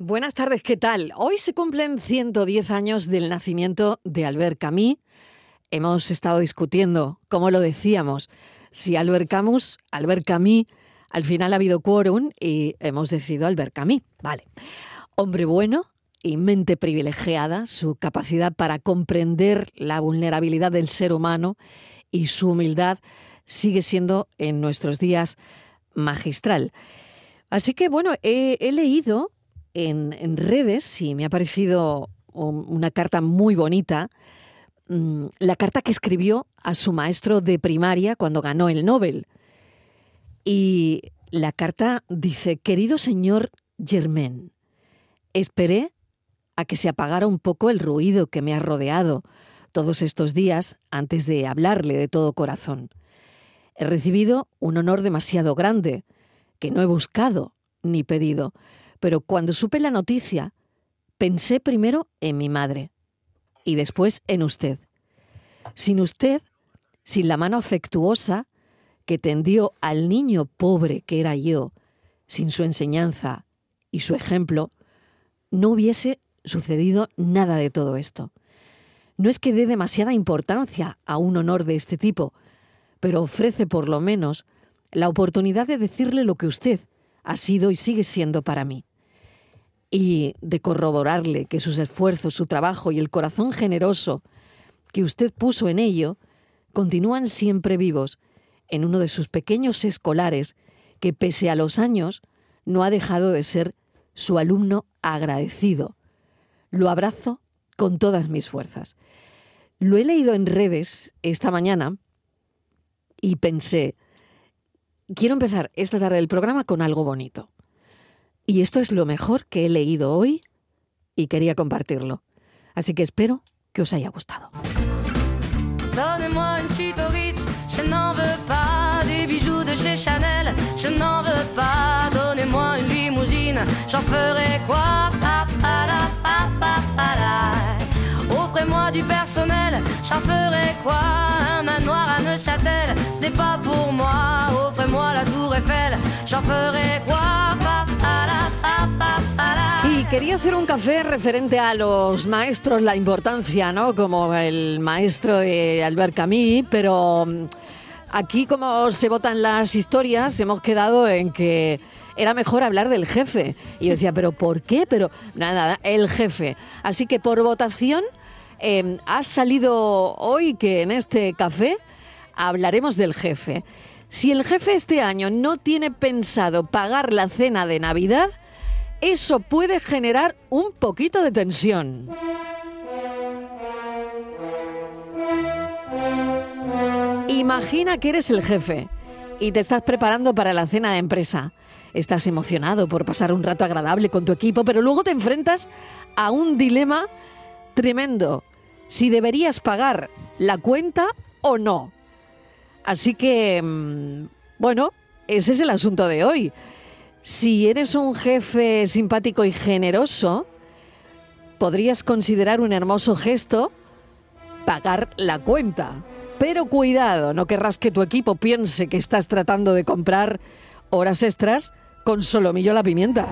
Buenas tardes, ¿qué tal? Hoy se cumplen 110 años del nacimiento de Albert Camus. Hemos estado discutiendo, como lo decíamos, si Albert Camus, Albert Camus, al final ha habido quórum y hemos decidido Albert Camus. Vale. Hombre bueno y mente privilegiada, su capacidad para comprender la vulnerabilidad del ser humano y su humildad sigue siendo en nuestros días magistral. Así que bueno, he, leído en, redes y me ha parecido una carta muy bonita, mm, la carta que escribió a su maestro de primaria cuando ganó el Nobel. Y la carta dice, querido señor Germain, esperé a que se apagara un poco el ruido que me ha rodeado todos estos días antes de hablarle de todo corazón. He recibido un honor demasiado grande, que no he buscado ni pedido, pero cuando supe la noticia, pensé primero en mi madre y después en usted. Sin usted, sin la mano afectuosa que tendió al niño pobre que era yo, sin su enseñanza y su ejemplo, no hubiese sucedido nada de todo esto. No es que dé demasiada importancia a un honor de este tipo, pero ofrece por lo menos la oportunidad de decirle lo que usted ha sido y sigue siendo para mí. Y de corroborarle que sus esfuerzos, su trabajo y el corazón generoso que usted puso en ello continúan siempre vivos en uno de sus pequeños escolares que pese a los años no ha dejado de ser su alumno agradecido. Lo abrazo con todas mis fuerzas. Lo he leído en redes esta mañana y pensé, quiero empezar esta tarde del programa con algo bonito. Y esto es lo mejor que he leído hoy y quería compartirlo. Así que espero que os haya gustado. La. Offrez-moi du personnel, j'en ferai quoi Un manoir à Neuchâtel, ce n'est pas pour moi. Offrez-moi la tour Eiffel, j'en ferai quoi Y quería hacer un café referente a los maestros, la importancia, ¿no? Como el maestro de Albert Camus, pero mm, aquí como se votan las historias, hemos quedado en que era mejor hablar del jefe. Y yo decía, ¿pero por qué? Pero nada, el jefe. Así que por votación eh, ha salido hoy que en este café hablaremos del jefe. Si el jefe este año no tiene pensado pagar la cena de Navidad, eso puede generar un poquito de tensión. Imagina que eres el jefe y te estás preparando para la cena de empresa. Estás emocionado por pasar un rato agradable con tu equipo, pero luego te enfrentas a un dilema tremendo. Si deberías pagar la cuenta o no. Así que, mm, bueno, ese es el asunto de hoy. Si eres un jefe simpático y generoso, podrías considerar un hermoso gesto pagar la cuenta. Pero cuidado, no querrás que tu equipo piense que estás tratando de comprar horas extras con solomillo a la pimienta.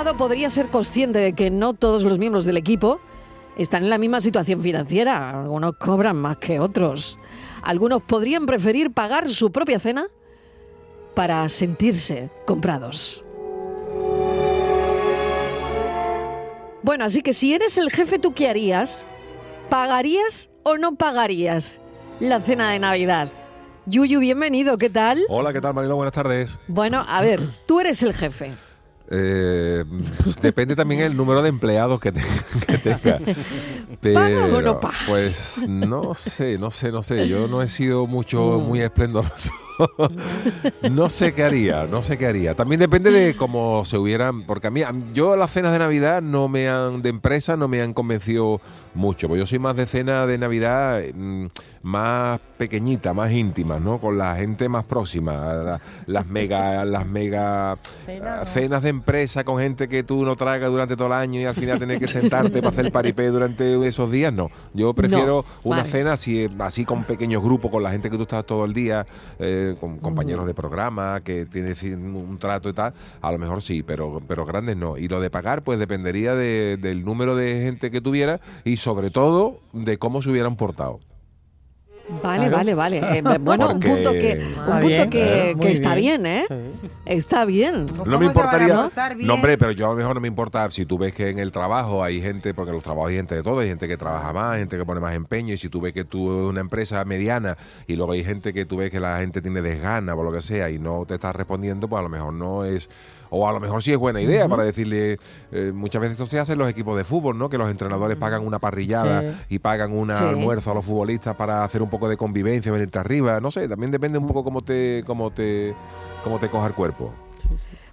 Lado, podría ser consciente de que no todos los miembros del equipo están en la misma situación financiera. Algunos cobran más que otros. Algunos podrían preferir pagar su propia cena para sentirse comprados. Bueno, así que si eres el jefe, ¿tú qué harías? ¿Pagarías o no pagarías la cena de Navidad? Yuyu, bienvenido, ¿qué tal? Hola, ¿qué tal, Marilo? Buenas tardes. Bueno, a ver, tú eres el jefe. Eh, depende también el número de empleados que, tenga. Pero, pues no sé, no sé, no sé. Yo no he sido mucho, mm. muy esplendoroso. no sé qué haría, no sé qué haría. También depende de cómo se hubieran, porque a mí, yo las cenas de Navidad no me han, de empresa no me han convencido mucho, porque yo soy más de cena de Navidad mm, más pequeñita, más íntima, ¿no? Con la gente más próxima, las mega, las mega cenas de empresa con gente que tú no tragas durante todo el año y al final tener que sentarte para hacer paripé durante esos días, no. Yo prefiero una cena así, así con pequeños grupos, con la gente que tú estás todo el día. Eh, de con compañeros de programa, que tienes un trato y tal, a lo mejor sí, pero, pero grandes no. Y lo de pagar, pues dependería del número de gente que tuviera y sobre todo de cómo se hubieran portado. Vale, vale, vale. Eh, bueno, un punto que, un punto que, que está bien, ¿eh? Está bien. No me importaría. No, hombre, pero yo a lo mejor no me importa si tú ves que en el trabajo hay gente, porque en los trabajos hay gente de todo, hay gente que trabaja más, gente que pone más empeño, y si tú ves que tú eres una empresa mediana y luego hay gente que tú ves que la gente tiene desgana o lo que sea y no te estás respondiendo, pues a lo mejor no es o a lo mejor sí es buena idea para decirle, eh, muchas veces esto se hace en los equipos de fútbol, ¿no? Que los entrenadores pagan una parrillada y pagan un almuerzo a los futbolistas para hacer un poco de convivencia, venirte arriba, no sé, también depende un poco cómo te, cómo te, cómo te coja el cuerpo.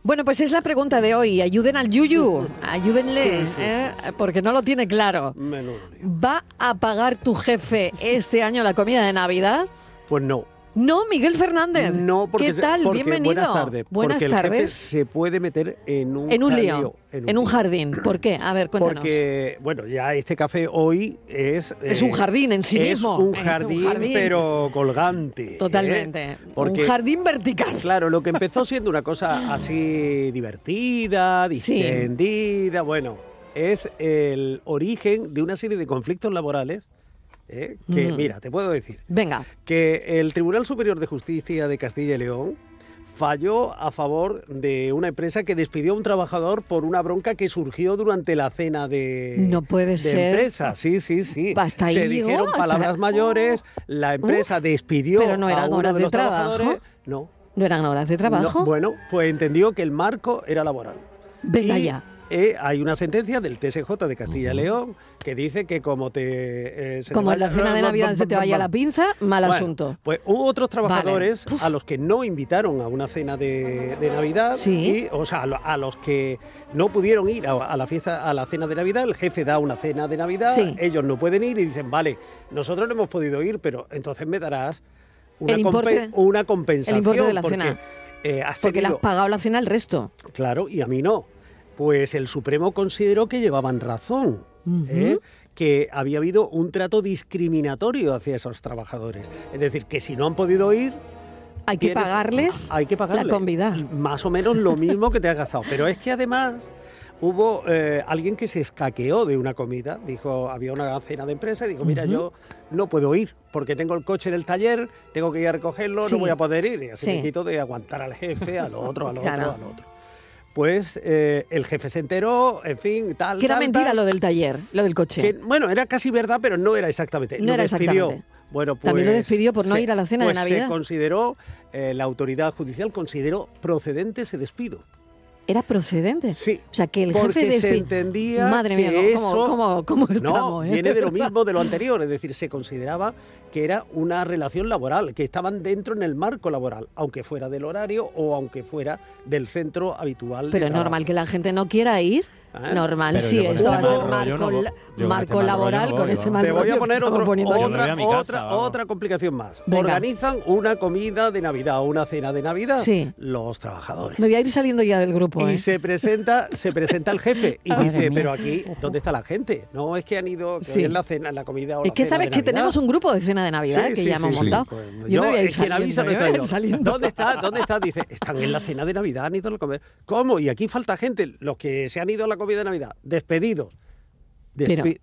Bueno, pues es la pregunta de hoy. Ayuden al Yuyu, ayúdenle, ¿eh? porque no lo tiene claro. ¿Va a pagar tu jefe este año la comida de Navidad? Pues no. No, Miguel Fernández. No, porque, ¿Qué tal? Bienvenido. Buenas tardes. Buenas porque tardes. El se puede meter en un, en un lío. En un, jardín. ¿Por qué? A ver, cuéntanos. Porque, bueno, ya este café hoy es... Es un eh, jardín en sí es mismo. Un jardín, un jardín, pero colgante. ¿eh? Totalmente. un jardín vertical. Claro, lo que empezó siendo una cosa así divertida, distendida, bueno, es el origen de una serie de conflictos laborales ¿eh? que, mira, te puedo decir. Venga. Que el Tribunal Superior de Justicia de Castilla y León falló a favor de una empresa que despidió a un trabajador por una bronca que surgió durante la cena de, no puede ser. empresa. Sí, sí, sí. Hasta Se dijeron palabras mayores, la empresa despidió pero no eran a horas de, los trabajadores. No. ¿No eran horas de trabajo? bueno, pues entendió que el marco era laboral. Venga ya. Eh, hay una sentencia del TSJ de Castilla y León que dice que como te... Eh, como en la cena de Navidad se te vaya la pinza, mal asunto. Pues hubo otros trabajadores a los que no invitaron a una cena de, Navidad, ¿Sí? o sea, a los que no pudieron ir a, la fiesta, a la cena de Navidad, el jefe da una cena de Navidad, ellos no pueden ir y dicen, vale, nosotros no hemos podido ir, pero entonces me darás una, una compensación. El importe de la cena. Eh, porque le has pagado la cena al resto. Claro, y a mí no pues el Supremo consideró que llevaban razón. ¿eh? que había habido un trato discriminatorio hacia esos trabajadores. Es decir, que si no han podido ir, hay que pagarles hay que pagarles la comida. Más o menos lo mismo que te has gastado. Pero es que además hubo eh, alguien que se escaqueó de una comida. Dijo, había una cena de empresa y dijo, mira, yo no puedo ir porque tengo el coche en el taller, tengo que ir a recogerlo, no voy a poder ir. Y así me quito de aguantar al jefe, al otro, al otro, al otro pues eh, el jefe se enteró, en fin, tal. Que era mentira lo del taller, lo del coche. bueno, era casi verdad, pero no era exactamente. No lo era despidió. exactamente. Bueno, pues, También lo pues despidió por no ir a la cena de pues Navidad. Se consideró, eh, la autoridad judicial consideró procedente ese despido era procedente. Sí. O sea, que el porque jefe se entendía Madre mía, ¿cómo, cómo, estamos? No, eh? viene de lo mismo de lo anterior, es decir, se consideraba que era una relación laboral, que estaban dentro en el marco laboral, aunque fuera del horario o aunque fuera del centro habitual. Pero es normal que la gente no quiera ir. ¿Eh? Normal, sí, esto va a ser marco, marco laboral con ese marco. Te voy a poner otra, otra, otra, complicación más. Organizan una comida de Navidad, una cena de Navidad, sí. los trabajadores. Me voy a ir saliendo ya del grupo. Y ¿eh? se presenta se presenta el jefe y dice, pero aquí, ¿dónde está la gente? No es que han ido que en la cena, en la comida o Es que sabes que tenemos un grupo de cena de Navidad que ya hemos montado. Pues, yo, me voy a ir saliendo, no ¿Dónde está? ¿Dónde está? Dice, están en la cena de Navidad, han ido a la comida. ¿Cómo? Y aquí falta gente. Los que se han ido a la comida de Navidad despedidos.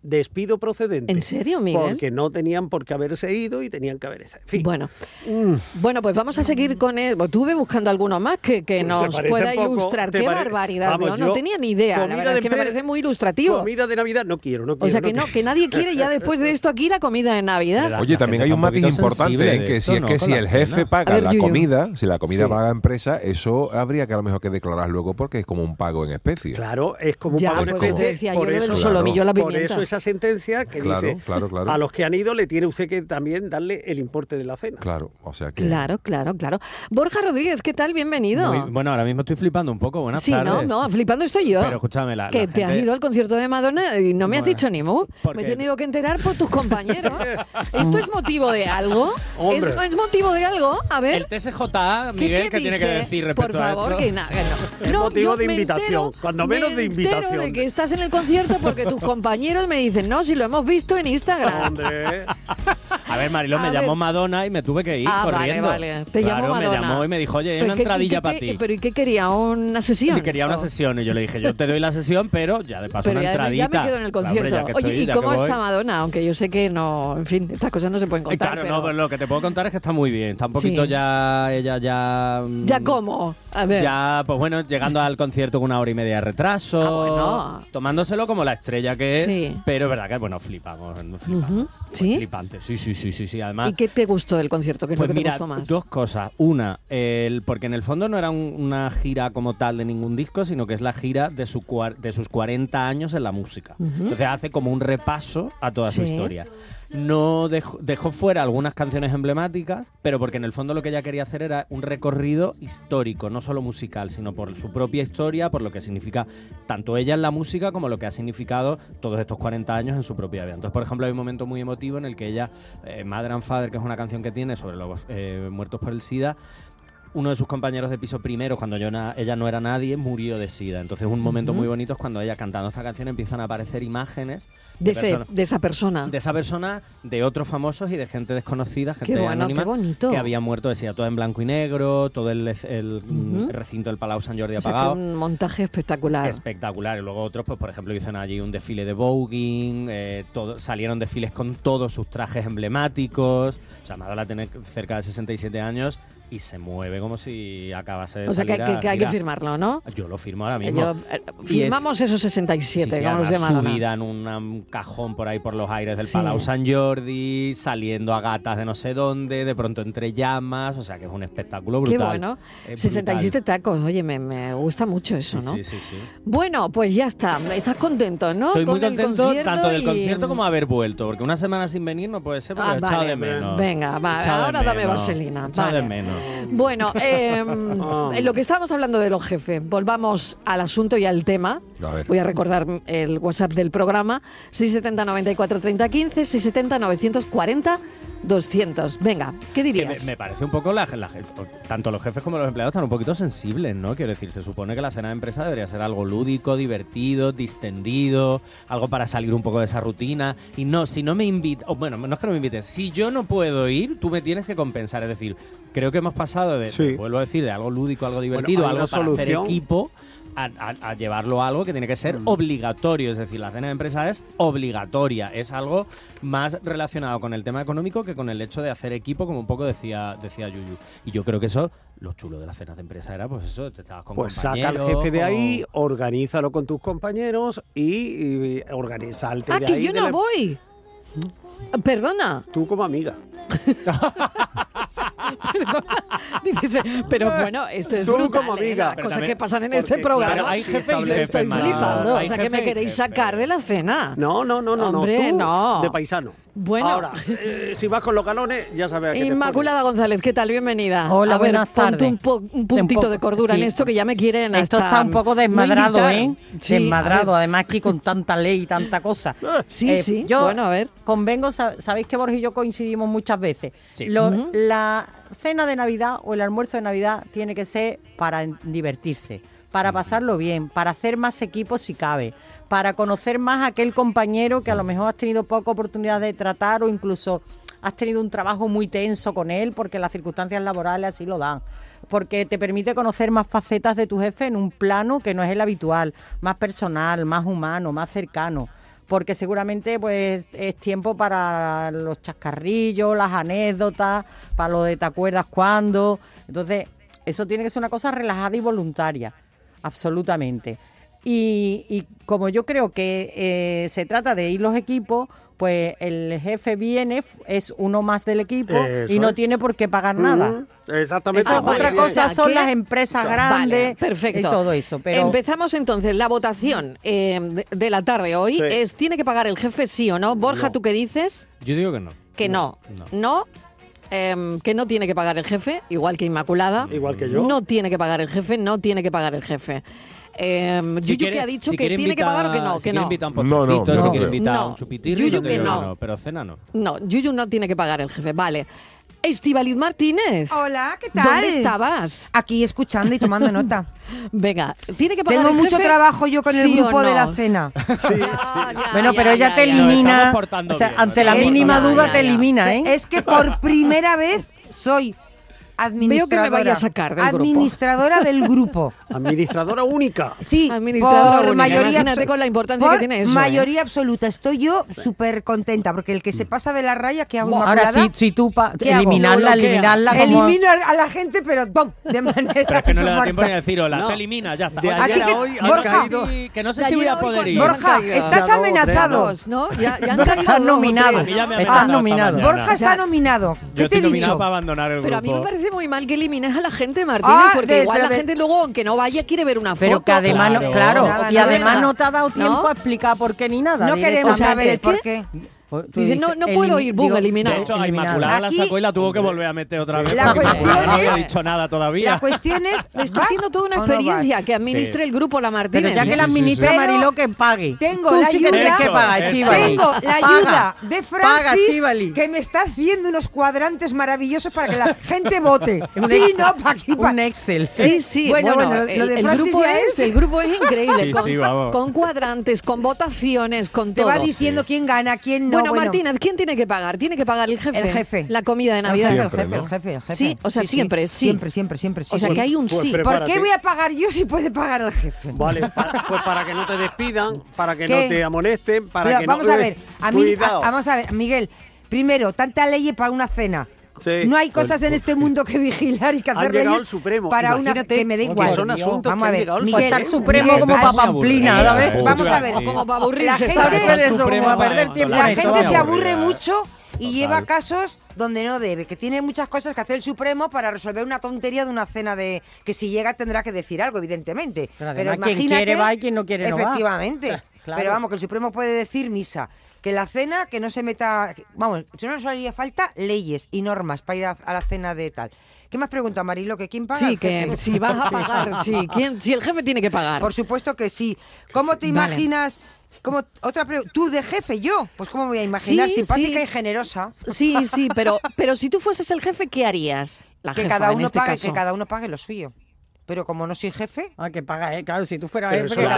Despido procedente. ¿En serio, Miguel? Porque no tenían por qué haberse ido y tenían que haberse. Bueno, mm. bueno, pues vamos a seguir con él. Tuve buscando alguno más que, que nos pueda ilustrar. ¡Qué barbaridad! no tenía ni idea. La verdad es que me parece muy ilustrativo. Comida de Navidad no quiero, no quiero. O sea que no, que nadie quiere ya después de esto aquí la comida de Navidad. Oye, también hay un matiz importante, ¿eh? que si es que si el jefe paga la comida, si la comida paga la empresa, eso habría que a lo mejor que declarar luego porque es como un pago en especie. Claro, es como un pago en pues especie. por eso, la por eso esa sentencia que dice a los que han ido le tiene usted que también darle el importe de la cena. Claro, o sea que... Claro, claro, claro. Borja Rodríguez, ¿qué tal? Bienvenido. bueno, ahora mismo estoy flipando un poco, buenas sí, no, no, flipando estoy yo. Pero escúchame, la, Que te has ido al concierto de Madonna y no me has dicho ni mu. Me he tenido que enterar por tus compañeros. ¿Esto es motivo de algo? ¿Es, ¿Es, motivo de algo? A ver. El TSJ, Miguel, ¿qué, tiene que decir respecto por favor, a Que no. Es motivo de invitación, cuando menos de invitación. de que estás en el concierto porque tus compañeros me dicen, no, si lo hemos visto en Instagram. Hombre. A ver, Mariló, me llamó. Madonna y me tuve que ir Ah, vale, corriendo. vale. Te claro, llamó me Madonna. llamó y me dijo, oye, hay ¿Pero una qué- entradilla para ti. ¿Pero y qué quería? ¿Una sesión? Y quería una Oh. sesión y yo le dije, yo te doy la sesión, pero ya de paso Pero una ya, me- entradita. ya me quedo en el Claro, hombre, concierto. Oye, estoy, ¿y cómo está Madonna? Aunque yo sé que no, en fin, estas cosas no se pueden contar. Claro, pero... no, pero lo que te puedo contar es que está muy bien. Está un poquito Sí. ya, ella ya... mm, ¿Ya cómo? A ver. Ya, pues bueno, llegando al concierto con una hora y media de retraso, Ah, bueno. tomándolo como la estrella que es, Sí. pero es verdad que, bueno, flipamos. Ujú, ¿Sí? Flipante, sí, sí, sí, sí, sí, además... ¿Y qué te gustó del concierto? ¿Qué es Pues lo que te mira, gustó más? dos cosas. Una, el, porque en el fondo no era un- una gira como tal de ningún disco, sino que es la gira de, su de sus 40 años en la música. Ujú. Entonces hace como un repaso a toda su historia. No dejó, dejó fuera algunas canciones emblemáticas, pero porque en el fondo lo que ella quería hacer era un recorrido histórico, no solo musical, sino por su propia historia, por lo que significa tanto ella en la música como lo que ha significado todos estos 40 años en su propia vida. Entonces, por ejemplo, hay un momento muy emotivo en el que ella, eh, Mother and Father, que es una canción que tiene sobre los eh, muertos por el SIDA, uno de sus compañeros de piso primero, cuando yo ella no era nadie, murió de SIDA. Entonces, un momento muy bonito es cuando ella cantando esta canción empiezan a aparecer imágenes de, ese- personas- de esa persona. de esa persona, de otros famosos y de gente desconocida, gente Qué bueno, anónima, qué bonito. que habían muerto de SIDA, todo en blanco y negro, todo el, recinto del Palau San Jordi O sea, que apagado. un montaje espectacular. Espectacular. Y luego otros, pues por ejemplo, hicieron allí un desfile de voguing, eh, todo, salieron desfiles con todos sus trajes emblemáticos. O sea, Madonna tiene cerca de 67 años y se mueve como si acabase de o sea, que, salir que- a que hay que girar. firmarlo, ¿no? Yo lo firmo ahora mismo. Yo, eh, firmamos esos 67, Sí, sí, como los además subida en un cajón por ahí por los aires del Sí. Palau San Jordi, saliendo a gatas de no sé dónde, de pronto entre llamas, o sea que es un espectáculo Qué brutal. bueno. Es 67 brutal. tacos, oye, me, me gusta mucho eso, Sí, ¿no? sí, sí, sí. Bueno, pues ya está. Estás contento, ¿no? Estoy muy Con el contento concierto tanto del y- concierto como haber vuelto, porque una semana sin venir no puede ser porque Ah, he echado vale. de menos. Venga, va, Echado de ahora dame menos. vaselina, echado de vale. menos. Bueno, eh, en lo que estábamos hablando de los jefes, volvamos al asunto y al tema. A ver. Voy a recordar el WhatsApp del programa: 670 94 30 15, 670 940 200. Venga, ¿qué Que me, dirías? me parece un poco la, tanto los jefes como los empleados están un poquito sensibles, ¿no? Quiero decir, se supone que la cena de empresa debería ser algo lúdico, divertido, distendido, algo para salir un poco de esa rutina. Y no, si no me invitas, bueno, no es que no me invites, si yo no puedo ir, tú me tienes que compensar. Es decir, creo que hemos pasado de, Sí. vuelvo a decir, de algo lúdico, algo divertido, algo para hacer equipo. A, a- a llevarlo a algo que tiene que ser Mm. obligatorio, es decir, la cena de empresa es obligatoria, es algo más relacionado con el tema económico que con el hecho de hacer equipo, como un poco decía, decía Yuyu. Y yo creo que eso, lo chulo de las cenas de empresa era, pues eso, te estabas con Pues saca al jefe de ahí, organízalo con tus compañeros y, y organizarte Ah, de que ahí yo de no la- voy. Perdona. Tú como amiga. Dices, pero bueno, esto es Tú brutal, como ¿eh? amiga. Las cosas también- que pasan en porque, este programa. claro, hay jefe y establece- jefe, Estoy Mariló. flipando. Hay O sea, que me queréis jefe. sacar de la cena. No, no, no, no. Hombre, tú no. De paisano. Bueno. Ahora, eh, si vas con los galones, ya sabes a qué te Inmaculada González, ¿qué tal? Bienvenida. Hola, a ver, buenas tardes. un, po- un puntito poco- de cordura en esto que ya me quieren Esto hasta está un poco desmadrado. ¿eh? Sí, desmadrado, además aquí con tanta ley y tanta cosa. Sí, Eh, sí. Yo bueno, a ver. convengo, sa- sabéis que Borja y yo coincidimos muchas veces. Sí. Lo-. La cena de Navidad o el almuerzo de Navidad tiene que ser para divertirse, para pasarlo bien, para hacer más equipos si cabe, para conocer más a aquel compañero que a lo mejor has tenido poca oportunidad de tratar o incluso has tenido un trabajo muy tenso con él porque las circunstancias laborales así lo dan. Porque te permite conocer más facetas de tu jefe en un plano que no es el habitual, más personal, más humano, más cercano porque seguramente pues es tiempo para los chascarrillos, las anécdotas, para lo de te acuerdas cuándo. Entonces, eso tiene que ser una cosa relajada y voluntaria, absolutamente. Y, y como yo creo que eh, se trata de ir los equipos, pues el jefe viene, es uno más del equipo Eso y no es. tiene por qué pagar nada. Exactamente. Ah, vale, otra cosa son las empresas Vale, grandes perfecto. y todo eso. Pero Empezamos entonces la votación eh, de, la tarde hoy. Sí. Es ¿tiene que pagar el jefe sí o no? Borja, No. ¿tú qué dices? Yo digo que no. Que no. No. No. em, que no tiene que pagar el jefe, igual que Inmaculada. Igual que yo. No tiene que pagar el jefe, no tiene que pagar el jefe. Si Yuyu quiere- que ha dicho si que tiene que pagar o que no, si que no. No, no, no si creo. quiere invitar No. un chupitirri, Yuyu que no. pero cena no. No, Yuyu no tiene que pagar el jefe. Vale. Estivaliz Martínez. Hola, ¿qué tal? ¿Dónde estabas? Aquí escuchando y tomando nota. Venga, tiene que pagar Tengo el mucho jefe? trabajo yo con el ¿Sí o grupo de no? la cena. Ya, ya, Bueno, ya, pero ella te elimina. O sea, bien, ante la ¿no? mínima duda te elimina, ¿eh? Es que por primera vez soy administradora. vaya a sacar del grupo. Administradora del grupo. Administradora única. Sí, Administradora por única. mayoría con la importancia por que tiene eso, ¿eh? Mayoría absoluta. Estoy yo súper contenta porque el que se pasa de la raya, ¿qué hago? Ahora Inmaculada? sí, si tú pa- ¿Qué hago? eliminarla, bloquea. eliminarla como... Elimino a la gente, pero ¡pum! de manera Pero es que no le da tiempo ni a decir hola, No. te elimina, ya está. De ayer que- a hoy han Borja, caído- sí, que no sé si voy a hoy, poder ¿cuántos ir. Borja, estás amenazado. Dos, ¿no? Ya, ya han Estás caído nominado. Me ¿no? Estás. Borja está nominado. ¿Qué te he dicho? para abandonar el Pero a mí me grupo. Parece muy mal que elimines a la gente, Martínez, Ah, porque de- igual la de- gente luego, aunque no vaya, quiere ver una foto. Pero que además, no, Claro. claro, Nada, y nada, además nada. no te ha dado tiempo ¿No? a explicar por qué ni nada. No queremos O sea, saber es por qué. Tú Dice, no, dices, no puedo ir, bum, digo, eliminado. De hecho, a. Inmaculada la Aquí- sacó y la tuvo que volver a meter otra vez. La cuestión no había es- dicho nada todavía. La cuestión es. Está ¿vas siendo toda una experiencia que administre Sí. el grupo La Pero Martínez. ya que la sí, sí, administra sí. Mariló, que pague. Tengo la ayuda- que. Tengo la Paga. ayuda de Francis que me está haciendo unos cuadrantes maravillosos para que la gente vote. Un sí, Excel. no, para aquí, pa- Un Excel. Sí, sí, Bueno, bueno, el, de el Francis grupo es, es- el grupo es increíble, Sí, con, sí, vamos. con cuadrantes, con votaciones, con Te va diciendo quién gana, quién no. Bueno, Martínez, ¿quién tiene que pagar? Tiene que pagar el jefe. El jefe. La comida de El Navidad. jefe, Siempre, el jefe, ¿no? el jefe, el jefe. Sí, o sea, siempre, sí. Siempre, siempre, siempre. O sea, que hay un Pues sí. ¿Por qué voy a pagar yo si puede pagar el jefe? Vale, pues para que no te despidan, para que ¿Qué? no te amonesten, para Pero que vamos no... a ver, a mí, a- vamos a ver, Miguel. Primero, tanta ley para una cena. Sí. No hay Pues- cosas en este mundo que vigilar y que hacer leyes al Supremo. para una Imagínate que me da que igual. son asuntos Vamos que a ver, al Miguel, Estar Supremo. Miguel, como para sí, Pamplina, Eso, ¿sabes? Vamos a ver. Como para La aburrirse. La gente se aburre mucho y lleva casos donde no debe, que tiene muchas cosas que hacer el Supremo para resolver una tontería de una cena de que si llega tendrá que decir algo, evidentemente. Pero Pero, además, quien imagínate, quiere va y quien no quiere no va. Efectivamente. Claro. Pero vamos, que el Supremo puede decir misa, que la cena, que no se meta, que- vamos, si no nos haría falta leyes y normas para ir a, a la cena de tal. ¿Qué más pregunta, Marilo? ¿Que quién paga? Sí, que si vas a pagar, sí. ¿Quién, si el jefe tiene que pagar. Por supuesto que sí. ¿Cómo te Vale. imaginas? Como otra pregunta, tú de jefe, yo, pues cómo me voy a imaginar Sí, simpática sí. y generosa. Sí, sí, pero, pero si tú fueses el jefe, ¿qué harías? La que jefa, cada uno este pague, caso. que cada uno pague lo suyo. Pero como no soy jefe, Ah, que paga, eh. Claro, si tú fueras jefe, lo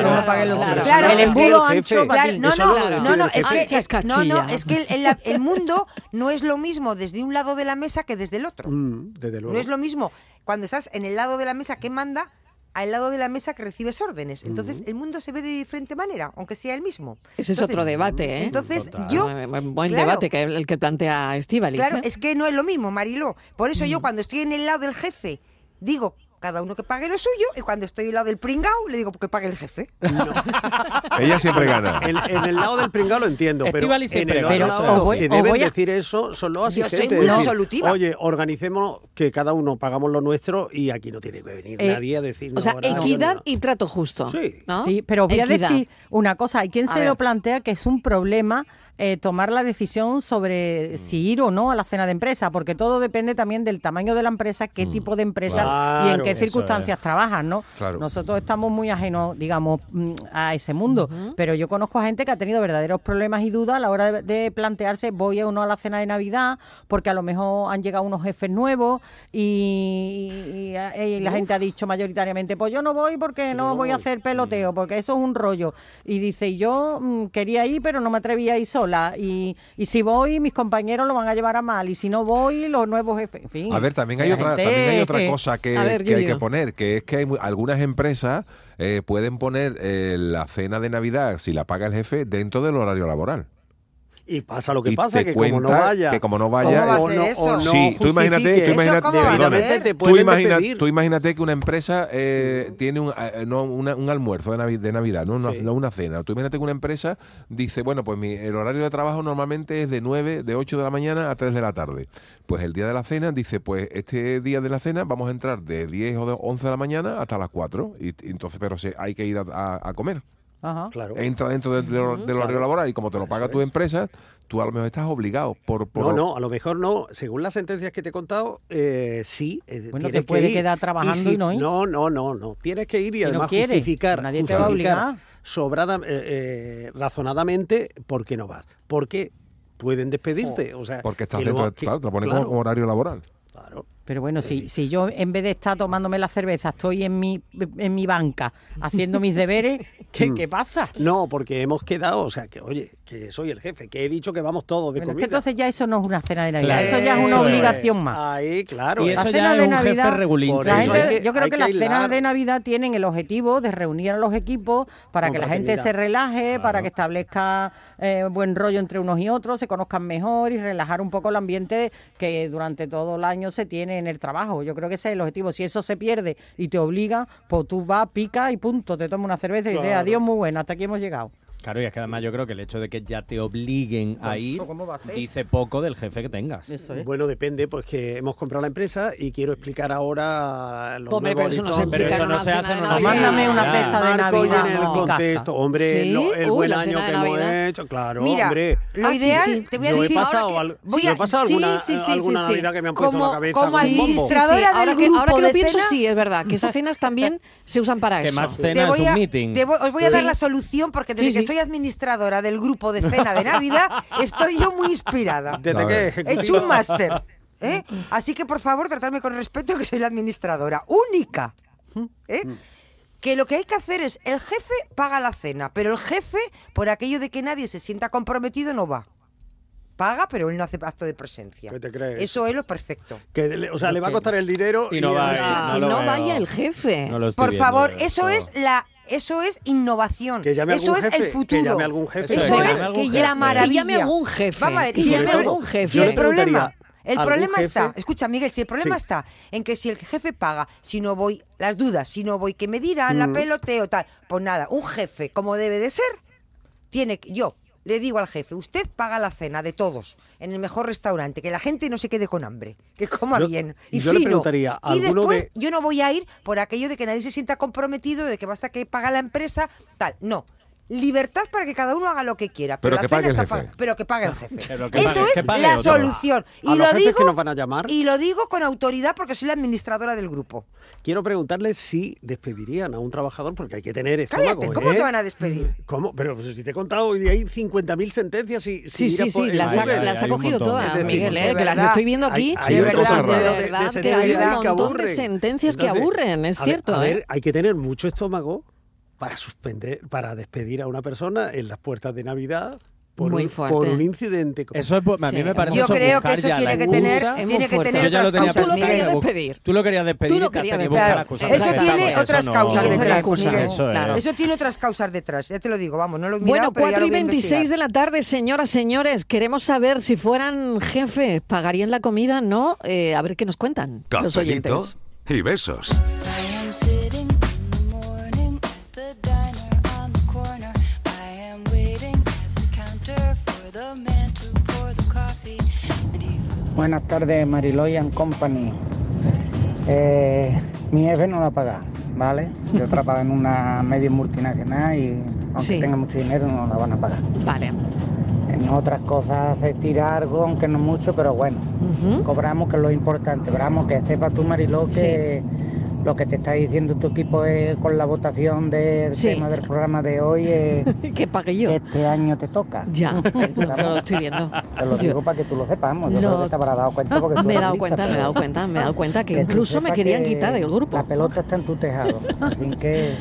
claro, el embudo ancho para ti. no, no, no, no, es que, no, no, es que el, el- el mundo no es lo mismo desde un lado de la mesa que desde el otro. Mm, desde luego. No es lo mismo cuando estás en el lado de la mesa que manda al lado de la mesa que recibes órdenes. Entonces, el mundo se ve de diferente manera, aunque sea el mismo. Ese es otro debate, ¿eh? Entonces, Total. yo Buen- claro, debate que el que plantea Estíbaliz. Claro, ¿eh? es que no es lo mismo, Mariló. Por eso Mm. yo cuando estoy en el lado del jefe, digo, cada uno que pague lo suyo, y cuando estoy el lado del pringao, le digo que pague el jefe. Ella siempre gana. En, en el lado del pringao lo entiendo, pero en el otro Pero lado voy- que deben voy a- decir eso son los Yo soy asistentes. muy resolutiva. Oye, organicémonos que cada uno pagamos lo nuestro y aquí no tiene que venir Eh, nadie a decir O sea, equidad y trato justo. Sí. ¿no? Sí, pero voy a decir una cosa. Hay quien A se ver. lo plantea que es un problema eh, tomar la decisión sobre si ir o no a la cena de empresa, porque todo depende también del tamaño de la empresa, qué tipo de empresa y en qué circunstancias trabajan, ¿no? Claro. Nosotros estamos muy ajenos, digamos, mm, a ese mundo, pero yo conozco a gente que ha tenido verdaderos problemas y dudas a la hora de, de plantearse voy o no a la cena de Navidad, porque a lo mejor han llegado unos jefes nuevos y, y- y la gente ha dicho mayoritariamente, pues yo no voy porque no no voy a hacer peloteo, porque eso es un rollo. Y dice, y yo mm, quería ir, pero no me atreví a ir sola. Y, y si voy, mis compañeros lo van a llevar a mal. Y si no voy, los nuevos jefes. En fin. A ver, también hay otra, gente también hay otra cosa que, A ver, que hay que poner, que es que hay algunas empresas eh, pueden poner eh, la cena de Navidad, si la paga el jefe, dentro del horario laboral. Y pasa lo que Y pasa, te que como no vaya... que como no vaya, ¿Cómo va a o no- eso? o no sí, tú imagínate, tú imagínate, tú, imagina- imagínate que una empresa eh, tiene un, eh, no, una- un almuerzo de, Navi- de Navidad, no una, Sí. no una cena. Tú imagínate que una empresa dice, bueno, pues mi, el horario de trabajo normalmente es de 9, de 8 de la mañana a 3 de la tarde. Pues el día de la cena dice, pues este día de la cena vamos a entrar de 10 o de 11 de la mañana hasta las 4. Y, y entonces, pero se, hay que ir a, a- a comer. Ajá. Claro. Entra dentro del, del hor- del horario laboral y como te lo paga Eso tu es. empresa, tú a lo mejor estás obligado por... por No, no, a lo mejor no. Según las sentencias que te he contado, eh, sí. eh, Bueno, te puede que ir. quedar trabajando y no ir. No, no, no, no. Tienes que ir y Si no además justificar, nadie te va a obligar. sobrada, eh, eh, razonadamente por qué no vas. Porque pueden despedirte. O sea, Porque estás dentro lo- de, que- claro, te lo ponen claro, como horario laboral. Pero bueno, si, si yo en vez de estar tomándome la cerveza estoy en mi, en mi banca haciendo mis deberes, ¿qué, Mm. qué pasa? No, porque hemos quedado, o sea, que oye, que soy el jefe, que he dicho que vamos todos de Bueno, es comida. que entonces ya eso no es una cena de Navidad, Claro. eso ya es una es. obligación más. Ahí, claro. Y eso La ya cena es de un jefe Navidad, regulín. gente- hay que- yo creo que, que las cenas de Navidad tienen el objetivo de reunir a los equipos para que la gente se relaje, para que establezca eh, buen rollo entre unos y otros, se conozcan mejor y relajar un poco el ambiente que durante todo el año se tiene en el trabajo. Yo creo que ese es el objetivo. Si eso se pierde y te obliga, pues tú vas, pica y punto, te tomas una cerveza y dices, Claro. adiós, muy bueno, hasta aquí hemos llegado. Claro, y es que además yo creo que el hecho de que ya te obliguen a Eso, ir ¿cómo va a ser? dice poco del jefe que tengas. Eso es. Bueno, depende, pues que hemos comprado la empresa y quiero explicar ahora los Hombre, nuevos pero eso no se. Pero eso en no hace en Navidad. Mándame una cesta de Navidad en el contexto, hombre, ¿Sí? lo- el Uy, buen año que hemos hecho, claro, Mira, hombre. lo Ah, sí, ideal, sí. te voy a decir pasado, ahora que al- voy yo a- he pasado alguna, sí, sí, alguna sí, sí. Navidad que me han puesto en Como- la cabeza como administradora ahora del que, ahora grupo que lo pienso, sí, es verdad, que esas cenas también se usan para Que eso. más Te cena es un meeting. os voy a dar la solución porque desde que sí. Soy administradora del grupo de cena de Navidad estoy yo muy inspirada. Desde ver. He hecho un máster. ¿eh? Así que por favor tratarme con respeto que soy la administradora única. ¿eh? Que lo que hay que hacer es, el jefe paga la cena, pero el jefe, por aquello de que nadie se sienta comprometido, no va. Paga, pero él no hace acto de presencia. ¿Qué te crees? Eso es lo perfecto. Que le- o sea, le va a costar el dinero Y no va a ir, ah, no vaya el jefe. No lo estoy Por viendo favor, yo eso es la eso es innovación. Que llame eso algún es jefe, el que futuro. llame algún jefe. Eso Que llame es algún que jefe. la Que maravilla. llame algún jefe. Vamos a ver, Que si llame el, algún jefe. Problema, el ¿algún problema jefe? está, escucha Miguel, si el problema Sí. está en que si el jefe paga, si no voy, las dudas, si no voy, que me dirán, la Mm. peloteo, tal. Pues nada, un jefe, como debe de ser, tiene que, yo le digo al jefe, usted paga la cena de todos en el mejor restaurante, que la gente no se quede con hambre, que coma Yo- bien y yo le fino. preguntaría, y ¿alguno después de- yo no voy a ir por aquello de que nadie se sienta comprometido, de que basta que paga la empresa, tal. No. Libertad para que cada uno haga lo que quiera. Pero Pero, que pague el está jefe. Pero que pague el jefe. Pero que Eso pague- que es pague la otro. solución. Y lo digo que nos van a llamar. y lo digo con autoridad porque soy la administradora del grupo. Quiero preguntarle si despedirían a un trabajador, porque hay que tener Cállate, estómago, ¿cómo ¿eh? te van a despedir? ¿Cómo? Pero pues, si te he contado, hoy hay 50.000 sentencias y Sí, sí, sí, las ha, las hay cogido todas, Miguel, eh, que las estoy viendo aquí. hay- hay de cosas verdad, de- de de verdad que hay un que montón de sentencias que aburren, es ver, cierto. A ver, ¿eh? hay que tener mucho estómago para suspender, para despedir a una persona en las puertas de Navidad por, Muy un, fuerte. por un incidente. como- Eso es, a mí Sí, me parece Yo eso creo que eso tiene que tener, tiene que fuerte. tener Yo ya lo otras tenía Tú lo querías despedir. Tú lo querías despedir Tú lo querías despedir. Eso tiene otras causas no- detrás. Eso es. claro. Eso tiene otras causas detrás, ya te lo digo, vamos, no lo he mirado, Bueno, pero ya 4 lo y voy a 26 investigar. de la tarde, señoras, señores, queremos saber si fueran jefes, ¿pagarían la comida? ¿No? Eh, a ver qué nos cuentan los Cafelito oyentes. y besos. Buenas tardes, Mariloy and Company. Eh, mi jefe no la paga, ¿vale? Yo trabajo en una media multinacional y aunque Sí. tenga mucho dinero no la van a pagar. Vale. En otras cosas se tira algo, aunque no mucho, pero bueno, cobramos que es lo importante. Vamos, que sepa tú, Mariló, que lo que te está diciendo tu equipo es, con la votación del Sí. tema del programa de hoy es que pague yo. que este año te toca. Ya, lo estoy viendo. Te lo Yo- digo para que tú lo sepamos. Yo Lo- creo que te habrás dado cuenta porque Me he dado lista, cuenta, me he dado cuenta, me he dado cuenta que que incluso me querían que quitar del grupo. La pelota está en tu tejado. Así que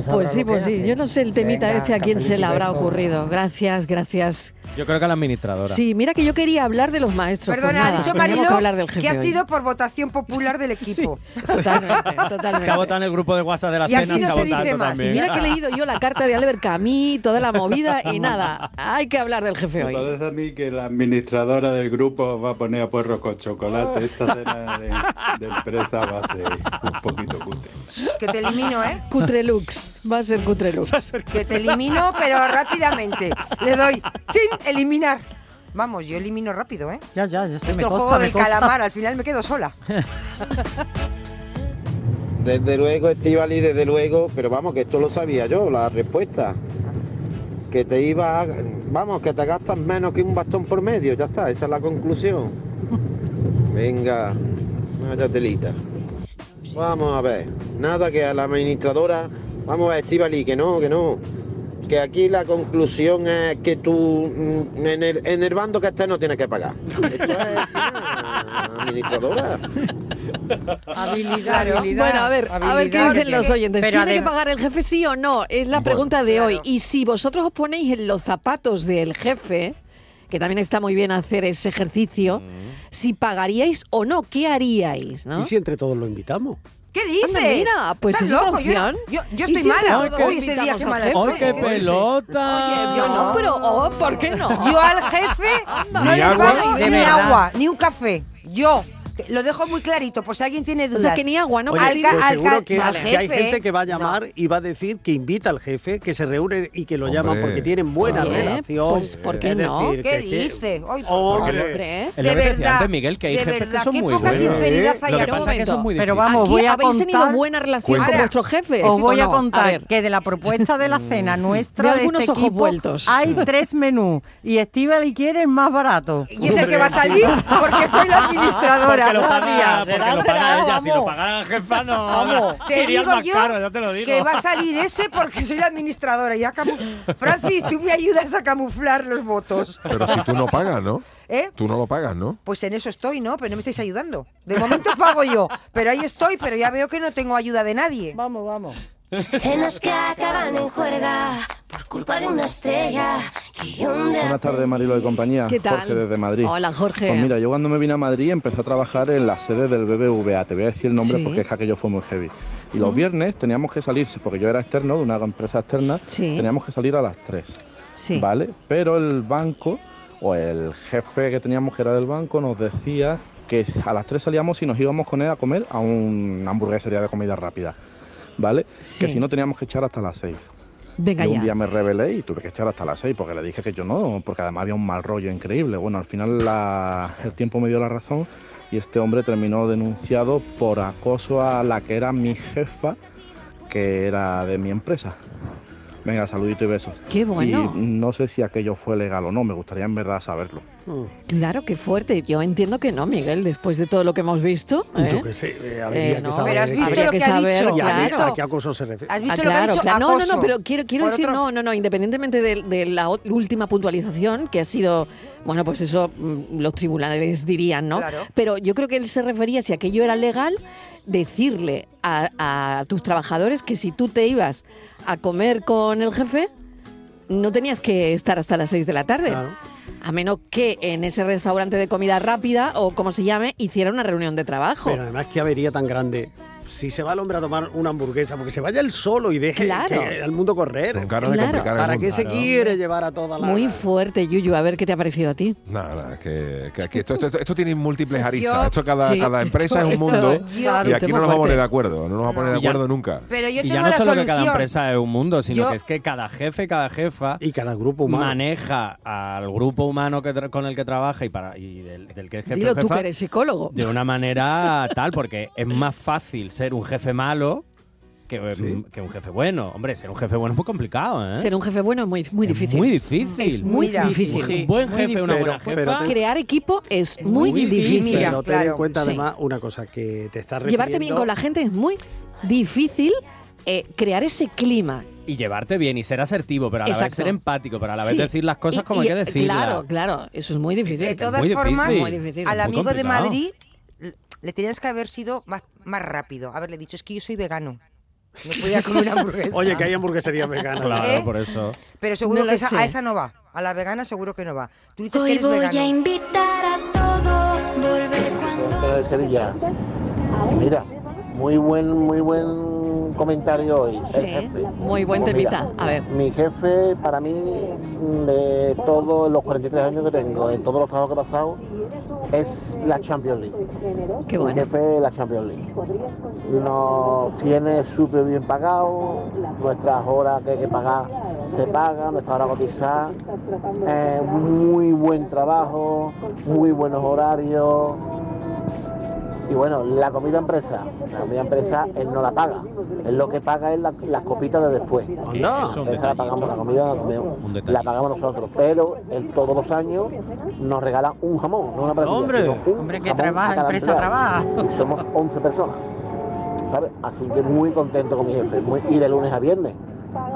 tú Pues sí, pues sí. Yo no sé el temita Venga, este a quién se le habrá ocurrido. Gracias, gracias. Yo creo que a la administradora. Sí, mira que yo quería hablar de los maestros. Perdona, pues ha nada, dicho tenemos Marilo que hablar del que, ha sido por votación popular del equipo. Totalmente, totalmente. Se ha votado en el grupo de WhatsApp de la Y así cena, no se ha se votado dice más. también. Mira que he leído yo la carta de Albert Camus, toda la movida y nada. Hay que hablar del jefe hoy. Parece a mí que la administradora del grupo va a poner a puerro con chocolate. Esta cena de, de empresa va a ser un poquito cutre. Que te elimino, ¿eh? Cutrelux, va a ser Cutrelux. Que te elimino, pero rápidamente. Le doy, ¡chin! Eliminar. Vamos, yo elimino rápido, ¿eh? Ya, ya, ya sé, Esto me consta, juego me del calamar, al final me quedo sola. Desde luego, Estivali, desde luego, pero vamos, que esto lo sabía yo, la respuesta. Que te iba, a- vamos, que te gastas menos que un bastón por medio, ya está, esa es la conclusión. Venga, vaya telita. Vamos a ver, nada que a la administradora, vamos a ver, Estivali, que no, que no. Que aquí la conclusión es que tú mm, en el, en el bando que estés no tienes que pagar. Esto es una administradora. Habilidad, habilidad. Bueno, a ver, a ver qué dicen los oyentes. Pero ¿Tiene que pagar el jefe sí o no? Es la Bueno, pregunta de hoy. claro. Y si vosotros os ponéis en los zapatos del jefe, que también está muy bien hacer ese ejercicio, si pagaríais o no, ¿qué haríais? ¿no? ¿Y si entre todos lo invitamos? ¿Qué dices? Anda, mira, pues ¿Estás es otra loco? Yo, no- opción. yo, yo ¿Y estoy si mala. Hoy es el día al mala jefe? ¡Ay, estoy. qué pelota! Oye, yo no, pero oh, ¿por qué no? Yo al jefe no le pago ni agua, ni un café. Yo. Que Lo dejo muy clarito, por si alguien tiene O dudas. sea, que ni agua, ¿no? Oye? Alca- pues seguro que, al que hay gente que va a no. llamar y va a decir que invita al jefe, que se reúne y que lo Hombre. llaman porque tienen buena Oye, relación. pues, ¿por qué no? decir, ¿Qué que- dice? Hombre. Lo De verdad, antes, Miguel, que hay de jefes verdad, que son qué muy poca buenos. sinceridad Lo que pasa son muy Pero vamos, Aquí voy a habéis tenido buena relación Cuenta. con vuestros jefes. Os ¿o voy a no? contar que de la propuesta de la cena nuestra de algunos este ojos vueltos. hay tres menús y Estivali quiere el más barato. Y es el que va a salir porque soy la administradora. Porque lo paga, porque lo paga ella. Si lo pagara la jefa, no. Vamos. Te digo más yo caro, ya te lo digo. que va a salir ese porque soy la administradora. Ya camu- Francis, tú me ayudas a camuflar los votos. Pero si tú no pagas, ¿no? ¿Eh? Tú no lo pagas, ¿no? Pues en eso estoy, ¿no? Pero no me estáis ayudando. De momento pago yo. Pero ahí estoy, pero ya veo que no tengo ayuda de nadie. Vamos, vamos. Cenas que acaban en juerga culpa de una estrella que Buenas tardes, Marilo de compañía. ¿Qué tal? Jorge desde Madrid. Hola, Jorge. Pues mira, yo cuando me vine a Madrid empecé a trabajar en la sede del BBVA. Te voy a decir el nombre Sí. porque es que aquello fue muy heavy. Y los viernes teníamos que salir, porque yo era externo de una empresa externa, Sí. teníamos que salir a las 3. Sí. ¿Vale? Pero el banco, o el jefe que teníamos que era del banco, nos decía que a las 3 salíamos y nos íbamos con él a comer a una hamburguesería de comida rápida. ¿Vale? Sí. Que si no teníamos que echar hasta las 6. Venga Yo un ya. día me rebelé y tuve que echar hasta las 6 porque le dije que yo no, porque además había un mal rollo increíble. Bueno, al final la- el tiempo me dio la razón y este hombre terminó denunciado por acoso a la que era mi jefa, que era de mi empresa. Venga, saludito y besos. Qué bueno. Y no sé si aquello fue legal o no, me gustaría en verdad saberlo. Claro, qué fuerte. Yo entiendo que no, Miguel, después de todo lo que hemos visto. ¿eh? Yo sé, eh, habría Eh, que no, saber. Pero has visto habría lo que que ha saber, dicho. ¿Y a, claro. qué- a qué acoso se refiere? ¿Has visto Ah, lo que ha dicho? claro. No, no, no, pero quiero, quiero decir, otro- no, no, no, independientemente de, de la última puntualización, que ha sido, bueno, pues eso mm, los tribunales dirían, ¿no? Claro. Pero yo creo que él se refería, si aquello era legal, decirle a, a tus trabajadores que si tú te ibas a comer con el jefe, no tenías que estar hasta las 6 de la tarde. Claro. A menos que en ese restaurante de comida rápida, o como se llame, hiciera una reunión de trabajo. Pero además, qué avería tan grande. Si se va el hombre a tomar una hamburguesa, porque se vaya él solo y deje Claro. que al mundo correr. Con ganas de Claro. complicar el ¿Para mundo. qué se quiere llevar a toda la... Muy fuerte, Yuyu. A ver qué te ha parecido a ti. Nada, nada, que, que aquí esto, esto, esto- esto tiene múltiples aristas. Yo- esto cada, Sí, cada empresa esto- es un mundo. esto- y claro, aquí no nos vamos a poner de acuerdo. No nos vamos a poner de acuerdo nunca. Pero yo Y ya no la solo solución. que cada empresa es un mundo, sino Yo- que es que cada jefe, cada jefa Y cada grupo humano. maneja al grupo humano que con el que trabaja y, para, y del, del que es jefe Dilo tú jefa que eres psicólogo. de una manera tal, porque es más fácil ser un jefe malo que, Sí. que un jefe bueno. Hombre, ser un jefe bueno es muy complicado, ¿eh? Ser un jefe bueno es muy, muy Es difícil. muy difícil. Es muy Mira, difícil. Un Sí, buen muy jefe, una buena Pero- jefa. pero Crear equipo es muy, muy difícil. difícil. Pero ten en claro, cuenta sí. además una cosa, que te estás Llevarte bien con la gente es muy difícil eh, crear ese clima. Y llevarte bien y ser asertivo, pero a la vez ser empático, pero a la vez Sí. decir las cosas Y- como y, hay que decirlas. Claro, claro. Eso es muy difícil. De todas muy formas, difícil. Muy difícil. al amigo de. Madrid le tenías que haber sido más, más rápido. Haberle dicho, es que yo soy vegano. No podía comer una hamburguesa. Oye, que hay hamburguesería vegana. Claro, ¿Eh? por eso. Pero seguro No que esa- a esa no va. A la vegana seguro que no va. Tú dices que Hoy eres voy vegano. a invitar a todo, volver cuando de Sevilla. Mira, muy buen, muy buen comentario hoy. Sí, el jefe. muy buen Pues temita. mira, A ver. Mi jefe, para mí, de todos los 43 años que tengo, en todos los trabajos que he pasado, es la Champions League. Qué Mi bueno. jefe es la Champions League. Nos tiene súper bien pagado, nuestras horas que hay que pagar se pagan, nuestra hora cotizada. Eh, muy buen trabajo, muy buenos horarios. Y bueno, la comida empresa, la comida empresa él no la paga. Él lo que paga es la- las copitas de después. Un Esa la pagamos, la comida la pagamos nosotros. Pero él todos los años nos regala un jamón, no una Hombre. un Hombre, que trabaja, empresa empleado. trabaja. Y somos 11 personas. ¿sabes? Así que muy contento con mi jefe. muy- y de lunes a viernes.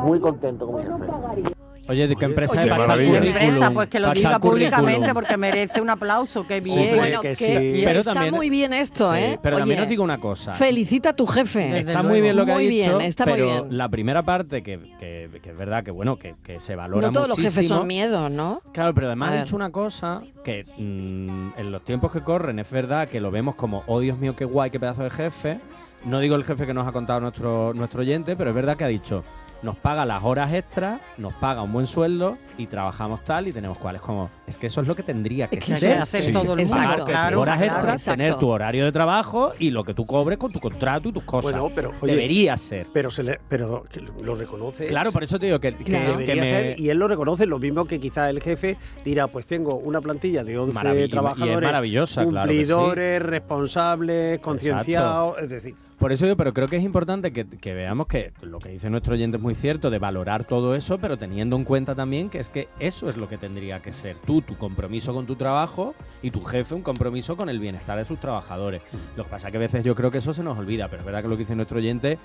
muy contento con mi jefe. Oye, ¿de qué empresa Oye, es? qué. Empresa, pues que lo Pasa diga públicamente porque merece un aplauso, qué bien. sí. Bueno, que sí. Pero está también- muy bien esto, Sí, ¿eh? Pero también os digo una cosa. Felicita a tu jefe. Está luego. muy bien lo que Muy ha dicho, bien, está muy bien. la primera parte que, que- que es verdad que bueno que, que se valora No todos los jefes son miedo, ¿no? Claro, pero además ha dicho una cosa que mm, en los tiempos que corren es verdad que lo vemos como, oh Dios mío, qué guay, qué pedazo de jefe. No digo el jefe que nos ha contado nuestro, nuestro oyente, pero es verdad que ha dicho, nos paga las horas extras, nos paga un buen sueldo y trabajamos tal y tenemos cuales como, es que eso es lo que tendría que Es que ser. se hace Sí. todo el mundo, Exacto. claro, horas claro. extras, exacto. tener tu horario de trabajo y lo que tú cobres con tu contrato y tus cosas. Bueno, pero oye, Debería ser. pero se le, pero que lo reconoce. Claro, por eso te digo que, Claro. que Debería me... ser, y él lo reconoce, lo mismo que quizá el jefe dirá, pues tengo una plantilla de 11 Maravi- y es trabajadores, maravillosa, claro que sí. cumplidores, responsables, concienciados, es decir, Por eso yo, pero creo que es importante que, que veamos que lo que dice nuestro oyente es muy cierto, de valorar todo eso, pero teniendo en cuenta también que es que eso es lo que tendría que ser tú, tu compromiso con tu trabajo y tu jefe un compromiso con el bienestar de sus trabajadores. Lo que pasa que a veces yo creo que eso se nos olvida, pero es verdad que lo que dice nuestro oyente,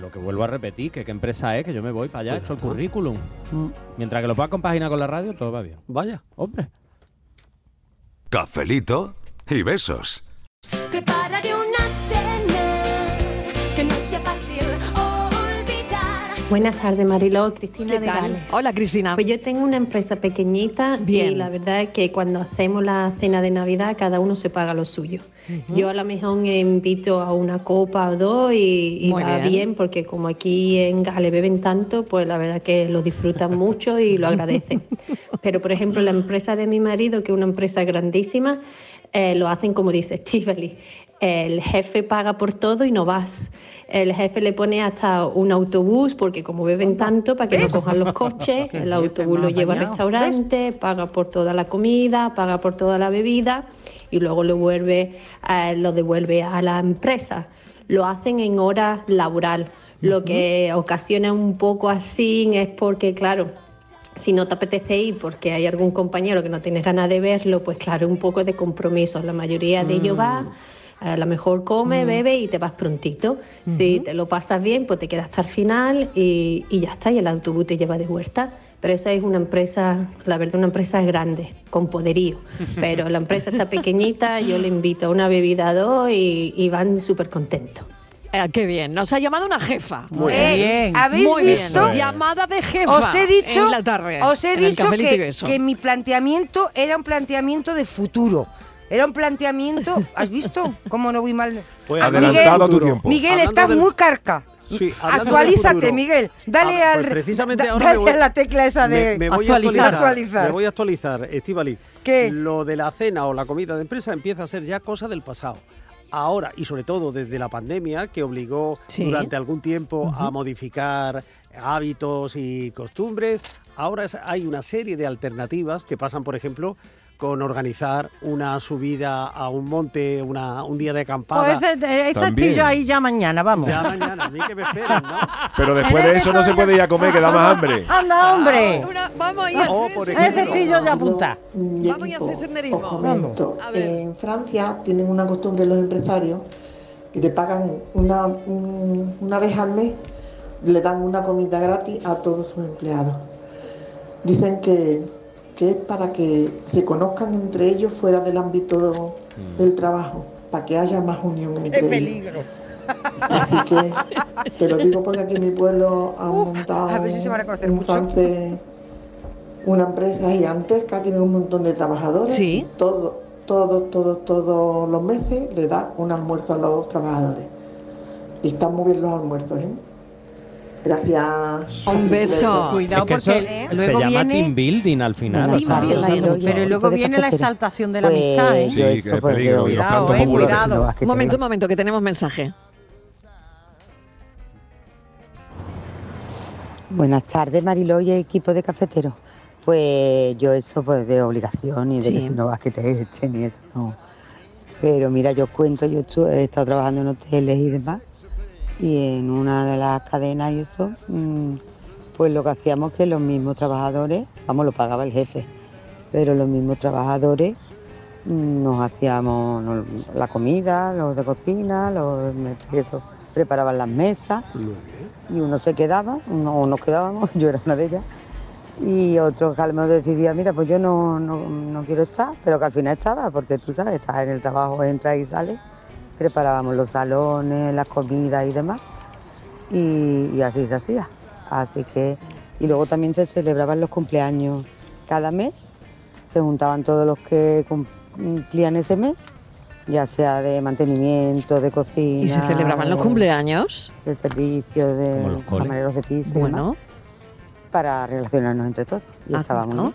lo que vuelvo a repetir, que qué empresa es, que yo me voy para allá, he Pues hecho el está. currículum. Mientras que lo puedas compaginar con la radio, todo va bien. vaya. Hombre. Cafelito y besos. Prepárate una Buenas tardes, Mariló, Cristina ¿Qué de tal? Gales. Hola, Cristina. Pues yo tengo una empresa pequeñita Bien. y la verdad es que cuando hacemos la cena de Navidad cada uno se paga lo suyo. Yo a lo mejor invito a una copa o dos y, va bien. bien. porque como aquí en Gales beben tanto, pues la verdad que lo disfrutan mucho y lo agradecen. Pero por ejemplo la empresa de mi marido, que es una empresa grandísima, eh, lo hacen como dice Estivali. El jefe paga por todo y no vas. El jefe le pone hasta un autobús, porque como beben tanto, para que no cojan los coches, el autobús lo lleva al restaurante, paga por toda la comida, paga por toda la bebida y luego lo, vuelve, eh, lo devuelve a la empresa. Lo hacen en hora laboral. Lo que ocasiona un poco así es porque, claro, si no te apetece ir porque hay algún compañero que no tienes ganas de verlo, pues claro, un poco de compromiso. La mayoría de ellos va, a lo mejor come, bebe y te vas prontito. Si te lo pasas bien, pues te quedas hasta el final y, y ya está, y el autobús te lleva de vuelta. Pero esa es una empresa, la verdad, una empresa grande, con poderío. Pero la empresa está pequeñita, yo le invito a una bebida a dos y, y van súper contentos. Eh, qué bien. Nos ha llamado una jefa. Muy Eh, bien. ¿Habéis Muy visto? bien. Llamada de jefa. Os he dicho, en la tarde, os he dicho que, que mi planteamiento era un planteamiento de futuro. Era un planteamiento, ¿has visto? ¿Cómo no voy mal? Pues a tu Miguel, tiempo. Miguel, Hablando estás del- muy carca. Sí, hablando del Actualízate, futuro. Miguel. Dale Ah, al pues precisamente da- ahora dale me voy- a la tecla esa de me, me voy a actualizar. actualizar, Me voy a actualizar, Estivali. ¿Qué? Lo de la cena o la comida de empresa empieza a ser ya cosa del pasado. Ahora, y sobre todo desde la pandemia, que obligó Sí. durante algún tiempo a modificar hábitos y costumbres, ahora es- hay una serie de alternativas que pasan, por ejemplo, con organizar una subida a un monte, una, un día de acampada. Pues ese, ese También. chillo ahí ya mañana, vamos. Ya mañana, a mí que me esperen, ¿no? Pero después de eso no se puede ir a comer, que da más hambre. ¡Anda, hombre! Una- vamos a ir a Oh, hacer. Ese chillo ya apunta. Vamos a hacer senderismo. A ver. en Francia tienen una costumbre los empresarios que te pagan una, un- una vez al mes, le dan una comida gratis a todos sus empleados. Dicen que, que es para que se conozcan entre ellos fuera del ámbito del trabajo, para que haya más unión entre ¡Qué ellos. peligro! Así que te lo digo porque aquí en mi pueblo han montado a ver si se van a conocer en mucho. Una empresa gigantesca, tiene un montón de trabajadores. Sí. Todo, todo, todo, todos los meses le da un almuerzo a los trabajadores. Y están muy bien los almuerzos, ¿eh? Gracias. Un beso. Cuidado Es que porque eso se luego llama viene... team building al final. Team o sea, building. Pero luego viene la exaltación de la amistad, ¿eh? Sí, que es peligro. Cuidado, cantos eh, populares. cuidado. Un momento, un momento, que tenemos mensaje. Buenas tardes, Mariló y equipo de cafeteros. Pues yo eso pues de obligación y de Sí. que si no vas que te echen y eso no. Pero mira, yo os cuento, yo he estado trabajando en hoteles y demás y en una de las cadenas y eso, mm, pues lo que hacíamos que los mismos trabajadores, vamos, lo pagaba el jefe, pero los mismos trabajadores mm, nos hacíamos la comida, los de cocina, los eso, preparaban las mesas. Y uno se quedaba, uno, nos quedábamos, yo era una de ellas, y otro que a lo mejor decidía, mira, pues yo no, no, no quiero estar, pero que al final estaba, porque tú sabes, estás en el trabajo, entras y sales, preparábamos los salones, las comidas y demás, y, y así se hacía. Así que, y luego también se celebraban los cumpleaños cada mes, se juntaban todos los que cumplían ese mes, ya sea de mantenimiento, de cocina. ¿Y se celebraban los cumpleaños? de servicio, de camareros de piso y Bueno. demás, para relacionarnos entre todos. Y Ah, estaba muy ¿no?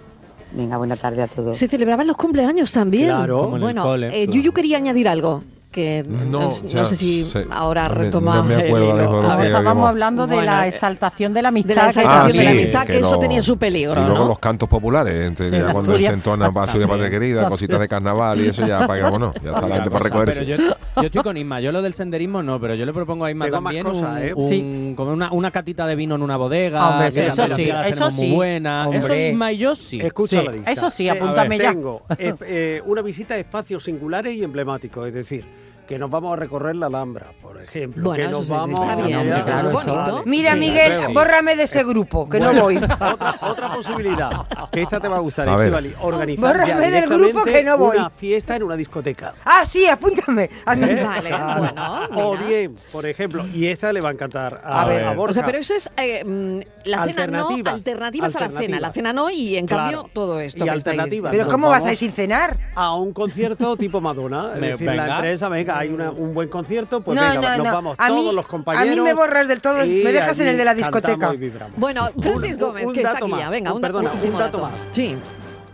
Venga, buena tarde a todos. Se celebraban los cumpleaños también. Claro. Como en el Bueno, cole, eh, claro. Yuyu quería añadir algo. Que no, No, no ya sé si sé. ahora No retoma. no me acuerdo el de lo Estábamos hablando de Bueno, la eh, exaltación de la amistad. de la exaltación Ah, de la sí, amistad, que, que eso no- tenía su peligro, Y luego ¿no? los cantos populares, entre- Sí, ya cuando se entona Pasión de Patria Querida, cositas de carnaval y eso ya para que vámonos, ya está la gente para recogerse. Pero yo, yo estoy con Isma, yo lo del senderismo no, pero yo le propongo a Isma Tengo más también cosas, un, ¿eh? un- Sí. como una, una catita de vino en una bodega. Hombre, que eso sí, eso sí. muy buenas. Eso. Isma y yo sí. Escucha Sí, la lista. eso sí, apúntame ya. Tengo eh, eh, una visita a espacios singulares y emblemáticos, es decir, que nos vamos a recorrer la Alhambra, por ejemplo. Bueno, que nos sí, sí, vamos está a bien, claro. Mira, Sí, Miguel, creo. bórrame de ese grupo, que no voy. Otra, otra posibilidad, que esta te va a gustar, A ver. Estivali, organizar ya Bórrame del grupo que no voy. una fiesta en una discoteca. Ah, sí, apúntame. Anda. ¿eh? Vale, Claro. bueno, O mira. bien, por ejemplo, y esta le va a encantar a, A ver, a Borja. o sea, pero eso es eh, mm, la cena no, Alternativas. a la cena. La cena no y en Claro. cambio todo esto. Y alternativas. Pero ¿cómo vas a ir sin cenar? a un concierto tipo Madonna. Es decir, la empresa, venga, hay una- un buen concierto, pues no, venga, no, nos no. vamos a todos mí, los a compañeros. mí me borras del todo, y me dejas en el de la discoteca. Bueno, Francis Un- Gómez, un que está dato aquí más, ya. Venga, un- un, perdona, un dato más. Sí.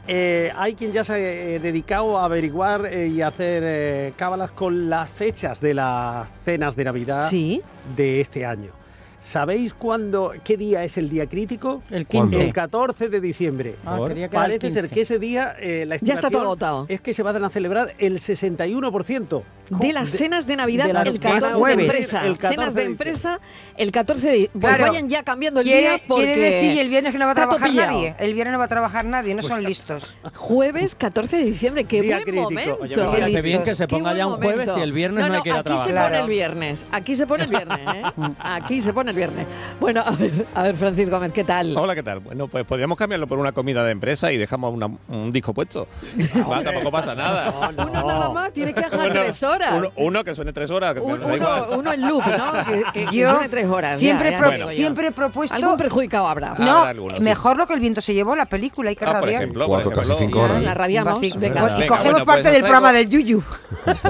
Eh, hay quien ya se ha eh, dedicado a averiguar eh, y hacer eh, cábalas con las fechas de las cenas de Navidad Sí. de este año. ¿Sabéis cuándo, qué día es el día crítico? El ¿Cuándo? 15. El 14 de diciembre. Ah, Parece ser 15. que ese día eh, la Ya está todo estimación agotado. es que se van a celebrar el 61%. De las cenas de Navidad, de la- el van a 14 de jueves, empresa. el 14 cenas de de empresa, el 14 de. Pues Claro. vayan ya cambiando el Quiere, día porque. quiere decir el viernes que no va a trabajar pillado. nadie. El viernes no va a trabajar nadie, no son listos. Jueves 14 de diciembre, qué Día buen crítico. momento. Oye, parece listos. bien que se Qué ponga ya un jueves momento. y el viernes no, no, hay que ir a aquí trabajar. se Claro. pone el viernes. Aquí se pone el viernes, ¿eh? Aquí se pone el viernes. Bueno, a ver, a ver, Francis Gómez, ¿qué tal? Hola, ¿qué tal? Bueno, pues podríamos cambiarlo por una comida de empresa y dejamos una- un disco puesto. Va, tampoco pasa nada. Uno nada más tiene que dejar tres horas. Uno, uno que suene tres horas, que me Un- da igual. uno, uno en loop, ¿no? Que, que- que Yo suene tres horas. siempre, ya, ya pro- yo. siempre he propuesto. Algún perjudicado habrá. no, Habrá algunos, sí. mejor lo que el viento se llevó, la película, hay que Ah, por radiar. ejemplo, Cuatro, por casi ejemplo. cinco horas. La radiamos. Así, Venga. y Venga, cogemos bueno, pues parte os del traigo- programa del Yuyu.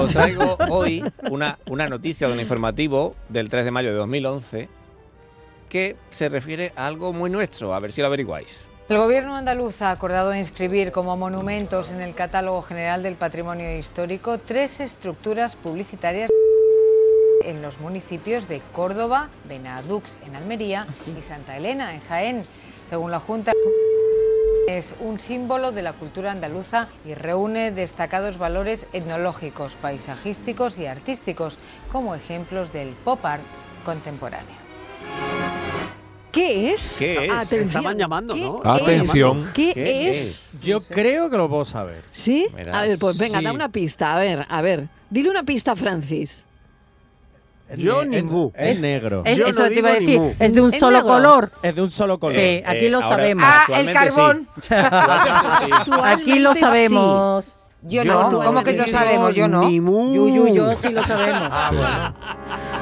Os traigo hoy una, una noticia de un informativo del 3 de mayo de 2011 que se refiere a algo muy nuestro. A ver si lo averiguáis. El Gobierno andaluz ha acordado inscribir como monumentos en el Catálogo General del Patrimonio Histórico tres estructuras publicitarias en los municipios de Córdoba, Benadux en Almería y Santa Elena en Jaén. Según la Junta, es un símbolo de la cultura andaluza y reúne destacados valores etnológicos, paisajísticos y artísticos como ejemplos del pop art contemporáneo. ¿Qué es? ¿Qué es? Atención. Estaban llamando, ¿Qué ¿no? es? Atención. ¿Qué, ¿Qué es? Yo creo que lo puedo saber. ¿Sí? Verás. A ver, pues venga, Sí. da una pista. A ver, a ver. Dile una pista, Francis. Es Yo ne- ni mu. Es, es negro. Es- Yo eso no te iba a decir, es de un ¿Es solo negro? color. Es de un solo color. Sí, Eh, aquí lo ahora- sabemos. Ah, el sí. carbón. Aquí lo sabemos. Yo, Yo no, no ¿cómo que no sabemos? Yo no. Yuyu, yo sí lo sabemos.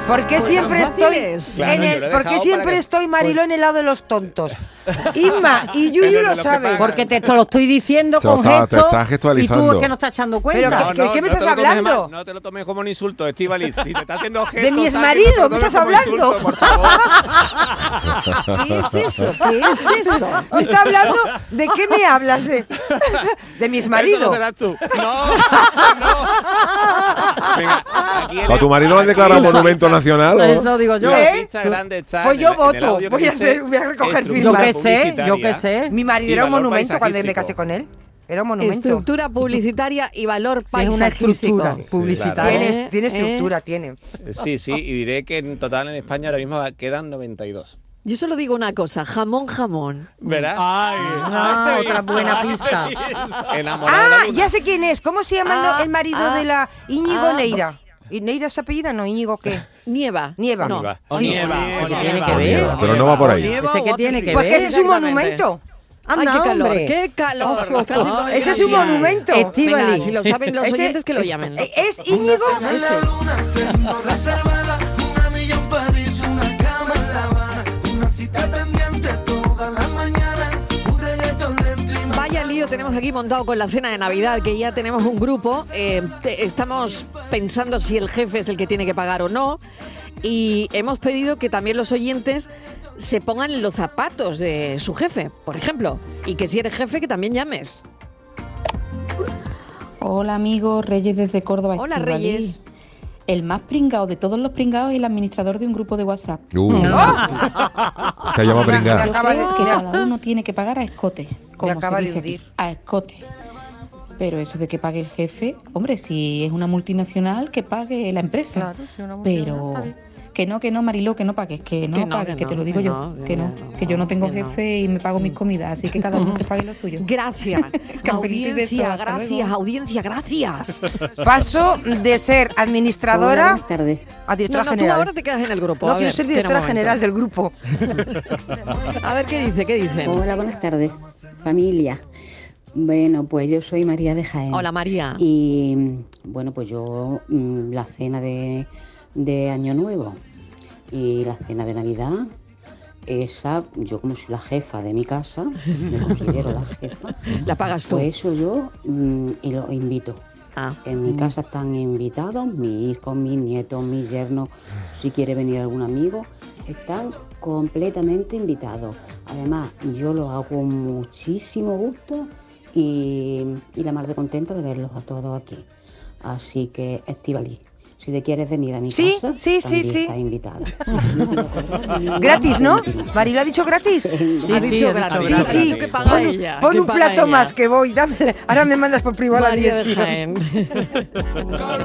¿Por qué Pues siempre estoy. Claro, en el, lo ¿por qué siempre que- estoy Mariló en el lado de los tontos? Inma y Yuyu lo que saben. Porque te, te lo estoy diciendo Se lo con está- te gestos estás y tú gestualizando. es que no estás echando Pero cuenta. ¿qué- qué me te estás lo hablando? mal- no te lo tomes como un insulto, Estivaliz. Si te está haciendo gestos... De mi exmarido, no te lo ¿me estás hablando? insulto, por favor. ¿Qué es eso? ¿Qué es eso? ¿Me está hablando? ¿De qué me hablas? De, de mi Eso exmarido. no serás tú. No. Venga, aquí el- ¿A tu marido lo han declarado monumento nacional? o? Eso digo yo. La ¿Eh? pista grande está Pues en yo el- en el voto. audio que Voy a dice hacer- voy a recoger estructura Yo qué sé, yo qué publicitaria. sé. Mi marido era un valor monumento cuando me paisajístico. casé con él. Era un monumento. Estructura publicitaria y valor Sí, es una paisajístico. estructura publicitaria. Tiene, Eh, tiene eh. estructura, tiene. Sí, sí, y diré que en total en España ahora mismo quedan 92. Yo solo digo una cosa, jamón, jamón. ¿Verás? Ah, otra buena pista. Ah, ya sé quién es. ¿Cómo se llama Ah, el marido ah, de la Íñigo ah, Neira? ¿Y Neira se apellida? No, Íñigo, ¿qué? Nieva. Nieva. No. O Sí. nieva, o Tiene nieva. que ver. Pero no va por ahí. ¿Ese qué tiene que Pues ver? que ese es un monumento. Ay, Anda, qué calor, hombre. qué calor. Francisco, Ese es un monumento. Venga, si lo saben los oyentes, que lo es- llamen. ¿Es Íñigo? Tenemos aquí montado con la cena de Navidad, que ya tenemos un grupo. eh, te- estamos pensando si el jefe es el que tiene que pagar o no. Y hemos pedido que también los oyentes se pongan los zapatos de su jefe, por ejemplo. Y que si eres jefe, que también llames. Hola amigos, Reyes desde Córdoba. Hola. Reyes. El más pringado de todos los pringados es el administrador de un grupo de WhatsApp. Uh. Te llama a Yo pringar. acaba de- creo que me- cada uno tiene que pagar a escote. Como acaba se de dice aquí, hundir. a escote. Pero eso de que pague el jefe, hombre, si es una multinacional, que pague la empresa. Claro, si una multinacional Pero. Que no, que no, Mariló, que no pagues, que no Que no, pagues, que que, no, te lo que digo yo, no, que no, que que yo no tengo jefe y me pago mis comidas, así que cada uno se pague lo suyo. Gracias. Audiencia, gracias, audiencia, gracias. Paso de ser administradora buenas tardes. a directora no, tú general. ahora te quedas en el grupo. No A quiero ver, ser directora general del grupo. A ver qué dice, qué dicen. Hola, buenas tardes, familia. Bueno, pues yo soy María de Jaén. Hola, María. Y mm, bueno, pues yo mm, la cena de, de Año Nuevo y la cena de Navidad, esa, yo como soy la jefa de mi casa, me considero la jefa. La pagas tú. Pues eso yo mm, y lo invito. Ah. En mi casa están invitados mis hijos, mis nietos, mis yernos. Si quiere venir algún amigo, están completamente invitados. Además, yo lo hago con muchísimo gusto y, y la más de contenta de verlos a todos aquí. Así que, Estivali, si te quieres venir a mi Sí, casa, sí, sí, también sí. estás invitada. Gratis, ¿no? Marilo ha dicho gratis. ha dicho gratis. Sí, sí. que paga Pon, ella, pon que un paga plato ella. más que voy. Dame. Ahora me mandas por privado la María de dirección.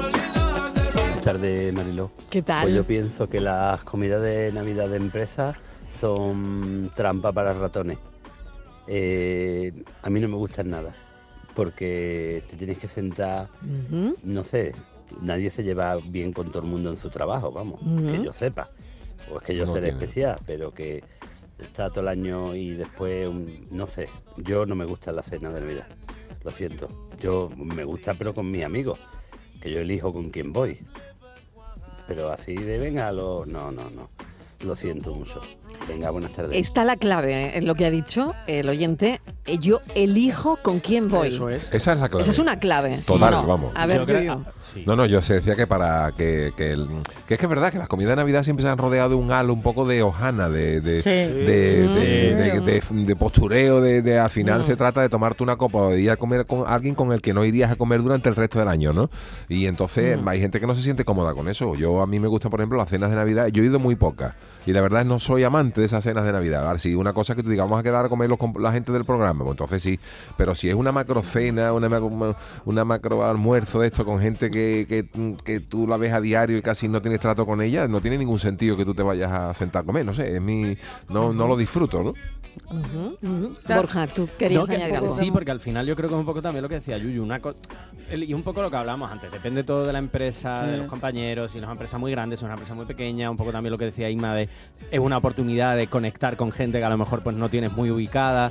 Buenas tardes, Mariló. ¿Qué tal? Pues yo pienso que las comidas de Navidad de empresa son trampa para ratones. Eh, a mí no me gustan nada, porque te tienes que sentar, no sé, nadie se lleva bien con todo el mundo en su trabajo, vamos, que yo sepa. O es que yo No seré tiene. especial, pero que está todo el año y después, un- no sé, yo no me gusta la cena de Navidad, lo siento. Yo me gusta, pero con mis amigos, que yo elijo con quién voy. Pero así de venga, lo... no, no, no. Lo siento mucho. Venga, buenas tardes. Está la clave en lo que ha dicho el oyente. Eh, Yo elijo con quién voy. Eso es. Esa es la clave. Esa es una clave. Total, ¿o no? vamos. A ver, Yo creo- Yuyu. No, no, yo se decía que para que, que, el- que es que es verdad que las comidas de Navidad siempre se han rodeado de un halo un poco de hojana, de, de, Sí. de, postureo, de, de- al final Mm. se trata de tomarte una copa o de ir a comer con alguien con el que no irías a comer durante el resto del año, ¿no? Y entonces Mm. hay gente que no se siente cómoda con eso. Yo a mí me gustan, por ejemplo, las cenas de Navidad. Yo he ido muy pocas y la verdad no soy amante de esas cenas de Navidad. Ahora, si una cosa que tú digas, vamos a quedar a comer los la gente del programa, entonces sí. Pero si es una macro cena, una, una macro almuerzo de esto con gente que, que, que tú la ves a diario y casi no tienes trato con ella, no tiene ningún sentido que tú te vayas a sentar a comer. No sé, es mi, no, no lo disfruto, ¿no? Claro. Borja, tú querías No, que- añadir algo. Sí, porque al final yo creo que es un poco también lo que decía Yuyu, una y un poco lo que hablábamos antes, depende todo de la empresa, de los compañeros, si es una empresa muy grande, si es una empresa muy pequeña, un poco también lo que decía Inma de es una oportunidad de conectar con gente que a lo mejor pues no tienes muy ubicada,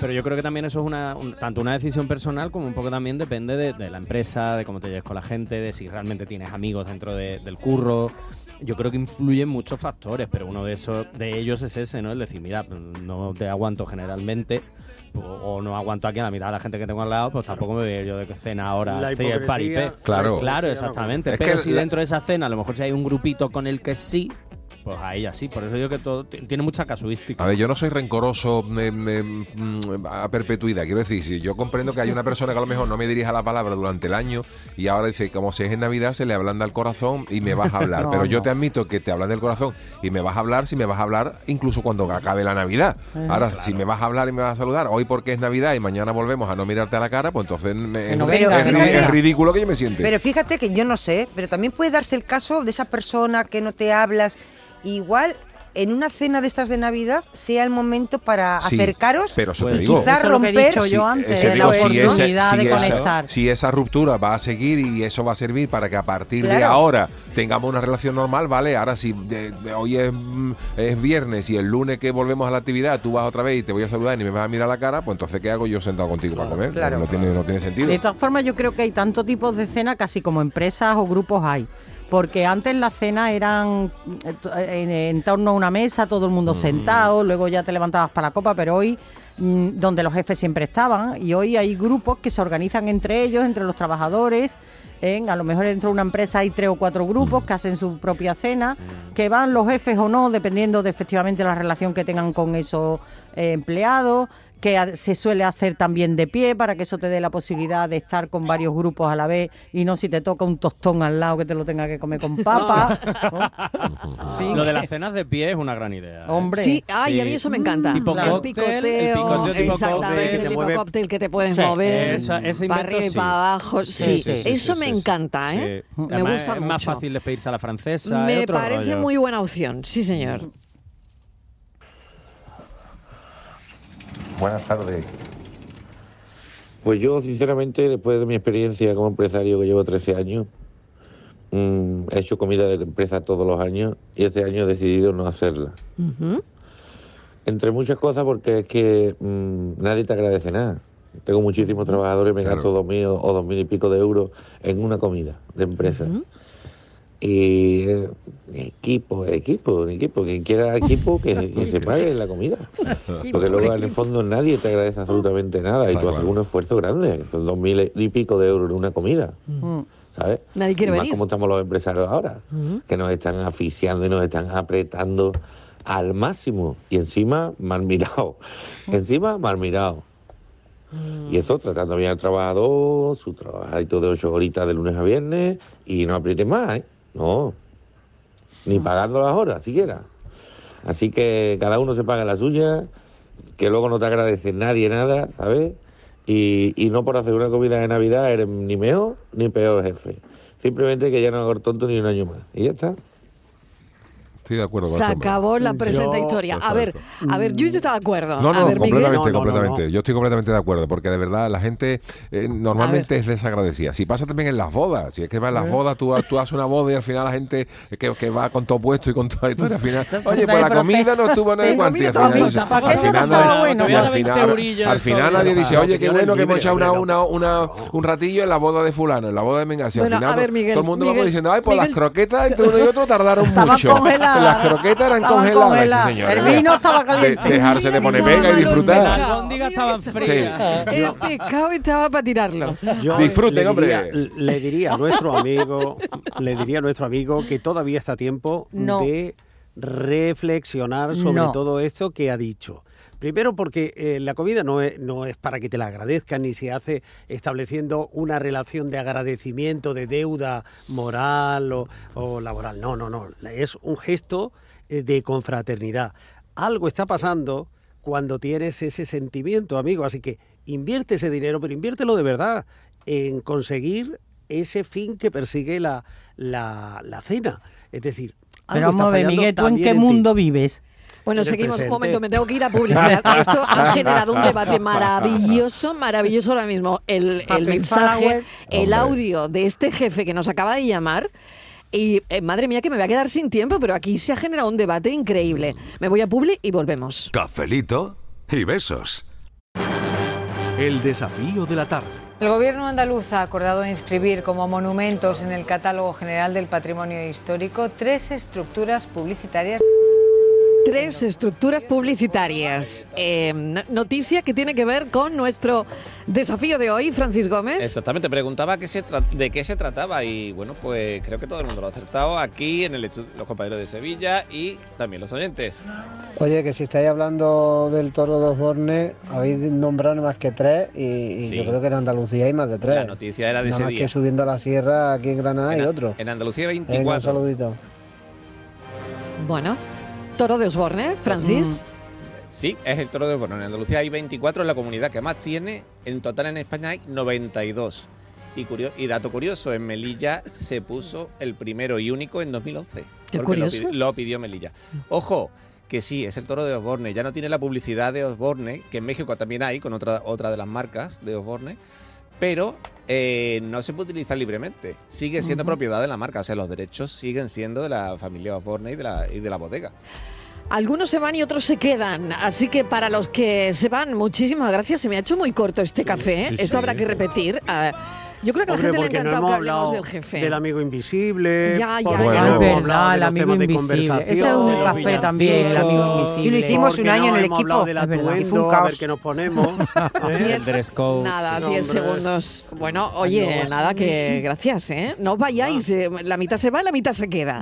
pero yo creo que también eso es una un- tanto una decisión personal como un poco también depende de, de la empresa, de cómo te lleves con la gente, de si realmente tienes amigos dentro de- del curro. Yo creo que influyen muchos factores, pero uno de esos de ellos es ese, ¿no? El decir, mira, no te aguanto generalmente o, o no aguanto aquí a la mitad de la gente que tengo al lado, pues tampoco me voy a ir yo de cena ahora La estoy el paripé. Claro. Claro, exactamente. Es Pero si la- dentro de esa cena a lo mejor si hay un grupito con el que sí, pues ahí así. Por eso digo que todo tiene mucha casuística. A ver, yo no soy rencoroso mm, a perpetuidad. Quiero decir, si yo comprendo que hay una persona que a lo mejor no me dirija la palabra durante el año y ahora dice, como si es en Navidad, se le ablanda el corazón y me vas a hablar. No, Pero yo no. te admito que te hablan del corazón y me vas a hablar si me vas a hablar incluso cuando acabe la Navidad. Eh, Ahora, si me vas a hablar y me vas a saludar hoy porque es Navidad y mañana volvemos a no mirarte a la cara, pues entonces me- es, venga, ridículo que yo me siente. Pero fíjate que yo no sé, pero también puede darse el caso de esa persona que no te hablas. Igual en una cena de estas de Navidad sea el momento para Sí, acercaros pero eso te y digo. quizás Eso es lo que he romper dicho yo antes, Ese la digo, si ese- oportunidad de si esa- conectar. si esa ruptura va a seguir y eso va a servir para que a partir de ahora tengamos una relación normal, vale, ahora si de- de hoy es, mm, es viernes y el lunes que volvemos a la actividad tú vas otra vez y te voy a saludar y ni me vas a mirar la cara, pues entonces ¿qué hago yo sentado contigo para comer? claro. no, tiene, no tiene sentido. De todas formas, yo creo que hay tantos tipos de cena, casi como empresas o grupos hay. Porque antes las cenas eran eh, en, en torno a una mesa, todo el mundo sentado, luego ya te levantabas para la copa, pero hoy, mm, donde los jefes siempre estaban, y hoy hay grupos que se organizan entre ellos, entre los trabajadores. a lo mejor dentro de una empresa hay tres o cuatro grupos que hacen su propia cena, que van los jefes o no, dependiendo de efectivamente la relación que tengan con esos eh, empleados que se suele hacer también de pie para que eso te dé la posibilidad de estar con varios grupos a la vez y no si te toca un tostón al lado que te lo tenga que comer con papa. Sí. Lo de las cenas de pie es una gran idea. ¿eh? Hombre. Sí, ay, a mí eso me encanta. Tipo el cóctel, picoteo, el picoteo tipo exactamente, cóctel el tipo mueve- cóctel que te puedes Sí, mover, esa- ese para arriba y para abajo. Sí, Sí, sí, sí, eso sí, me sí, encanta, sí. ¿eh? Me Además, gusta es mucho. más fácil despedirse a la francesa. Me parece rollo. muy buena opción, sí, señor. Buenas tardes. Pues yo, sinceramente, después de mi experiencia como empresario que llevo 13 años, mm, he hecho comida de empresa todos los años y este año he decidido no hacerla. Entre muchas cosas porque es que mm, nadie te agradece nada. Tengo muchísimos trabajadores, me gasto dos mil o dos mil y pico de euros en una comida de empresa. Y eh, equipo, equipo, equipo. Quien quiera equipo, que, que se pague la comida. Porque luego en el fondo nadie te agradece absolutamente nada y tú haces un esfuerzo grande. que Son dos mil y pico de euros en una comida. ¿Sabes? Nadie quiere Y más venir. como estamos los empresarios ahora, que nos están asfixiando y nos están apretando al máximo. Y encima, mal mirado. Encima, mal mirado. Y eso tratando bien al trabajador, su trabajadito de ocho horitas de lunes a viernes y no apriete más, ¿eh? No. Ni pagando las horas, siquiera. Así que cada uno se paga la suya, que luego no te agradece nadie nada, ¿sabes? Y, y no por hacer una comida de Navidad eres ni mejor ni peor jefe. Simplemente que ya no hago tonto ni un año más. Y ya está. Estoy de acuerdo con Se acabó la presente Yo- historia. A ver, a ver, yo está de acuerdo. No, a no, completamente, completamente. Yo estoy completamente de acuerdo, porque de verdad la gente eh, normalmente A es desagradecida. Si pasa también en las bodas, si es que va en las Eh. bodas, tú, tú haces una boda y al final la gente que, que va con todo puesto y con toda la historia, al final, oye, pues la comida no estuvo sé cuánto, y al final, dice- al final, nadie- y al final, al final nadie dice, oye, qué bueno que hemos echado una, una, una- un ratillo en la boda de fulano, en la boda de Mengas. Bueno, final a ver, Miguel, todo el mundo va diciendo, ay, pues las croquetas entre uno y otro tardaron mucho. Las croquetas eran Estaban congeladas, sí, congeladas. señor. El vino estaba caliente. De- dejarse de poner pega y disfrutar. Las albóndigas estaban frías. El pescado estaba para tirarlo. Yo Disfruten, le hombre. le diría a nuestro amigo, le diría a nuestro amigo que todavía está a tiempo No. de reflexionar sobre No. todo esto que ha dicho. Primero porque eh, la comida no es, no es para que te la agradezcan ni se hace estableciendo una relación de agradecimiento, de deuda moral o, o laboral. No, no, no. Es un gesto eh, de confraternidad. Algo está pasando cuando tienes ese sentimiento, amigo. Así que invierte ese dinero, pero inviértelo de verdad en conseguir ese fin que persigue la, la, la cena. Es decir, Pero vamos a ver, Miguel, ¿tú en qué mundo vives? Bueno, seguimos. Un momento, me tengo que ir a publicidad. Esto ha generado un debate maravilloso, maravilloso ahora mismo. El, el mensaje, el audio de este jefe que nos acaba de llamar. Y eh, madre mía, que me voy a quedar sin tiempo, pero aquí se ha generado un debate increíble. Me voy a Publi y volvemos. Cafelito y besos. El desafío de la tarde. El Gobierno andaluz ha acordado inscribir como monumentos en el Catálogo General del Patrimonio Histórico tres estructuras publicitarias. Tres estructuras publicitarias. Eh, no- noticia que tiene que ver con nuestro desafío de hoy, Francis Gómez. Exactamente, preguntaba qué se de qué se trataba y bueno, pues creo que todo el mundo lo ha acertado aquí en el los compañeros de Sevilla y también los oyentes. Oye, que si estáis hablando del toro de Osborne, habéis nombrado más que tres y, y Sí. yo creo que en Andalucía hay más de tres. La noticia era de Nada ese más día. que subiendo la sierra aquí en Granada hay En a- otro. En Andalucía Venga, un 24. saludito. Bueno, toro de Osborne, Francis. Sí, es el toro de Osborne. En Andalucía hay 24, es la comunidad que más tiene. En total en España hay 92. Y, dato curioso, en Melilla se puso el primero y único en 2011. Qué lo curioso. Lo, pidió Melilla. Ojo, que sí, es el toro de Osborne. Ya no tiene la publicidad de Osborne, que en México también hay, con otra, otra de las marcas de Osborne, pero eh, no se puede utilizar libremente. Sigue siendo propiedad de la marca, o sea, los derechos siguen siendo de la familia Osborne y de la, y de la bodega. Algunos se van y otros se quedan. Así que para los que se van, muchísimas gracias. Se me ha hecho muy corto este café. ¿eh? sí, Esto sí. habrá que repetir. Ah, yo creo que a la Hombre, gente le ha no encantado hemos que hablemos del jefe. del amigo invisible. Ya, ya, porque ya. no Es verdad, el amigo invisible. conversación, Ese es un café también, el amigo invisible. Sí, lo hicimos un año no en el equipo. del atuendo, Y fue un a caos. ver qué nos ponemos. ¿eh? Diez- dress code, Nada, sí. 10 Hombre. segundos. Bueno, oye, nada, que gracias, ¿eh? No os vayáis. eh, La mitad se va y la mitad se queda.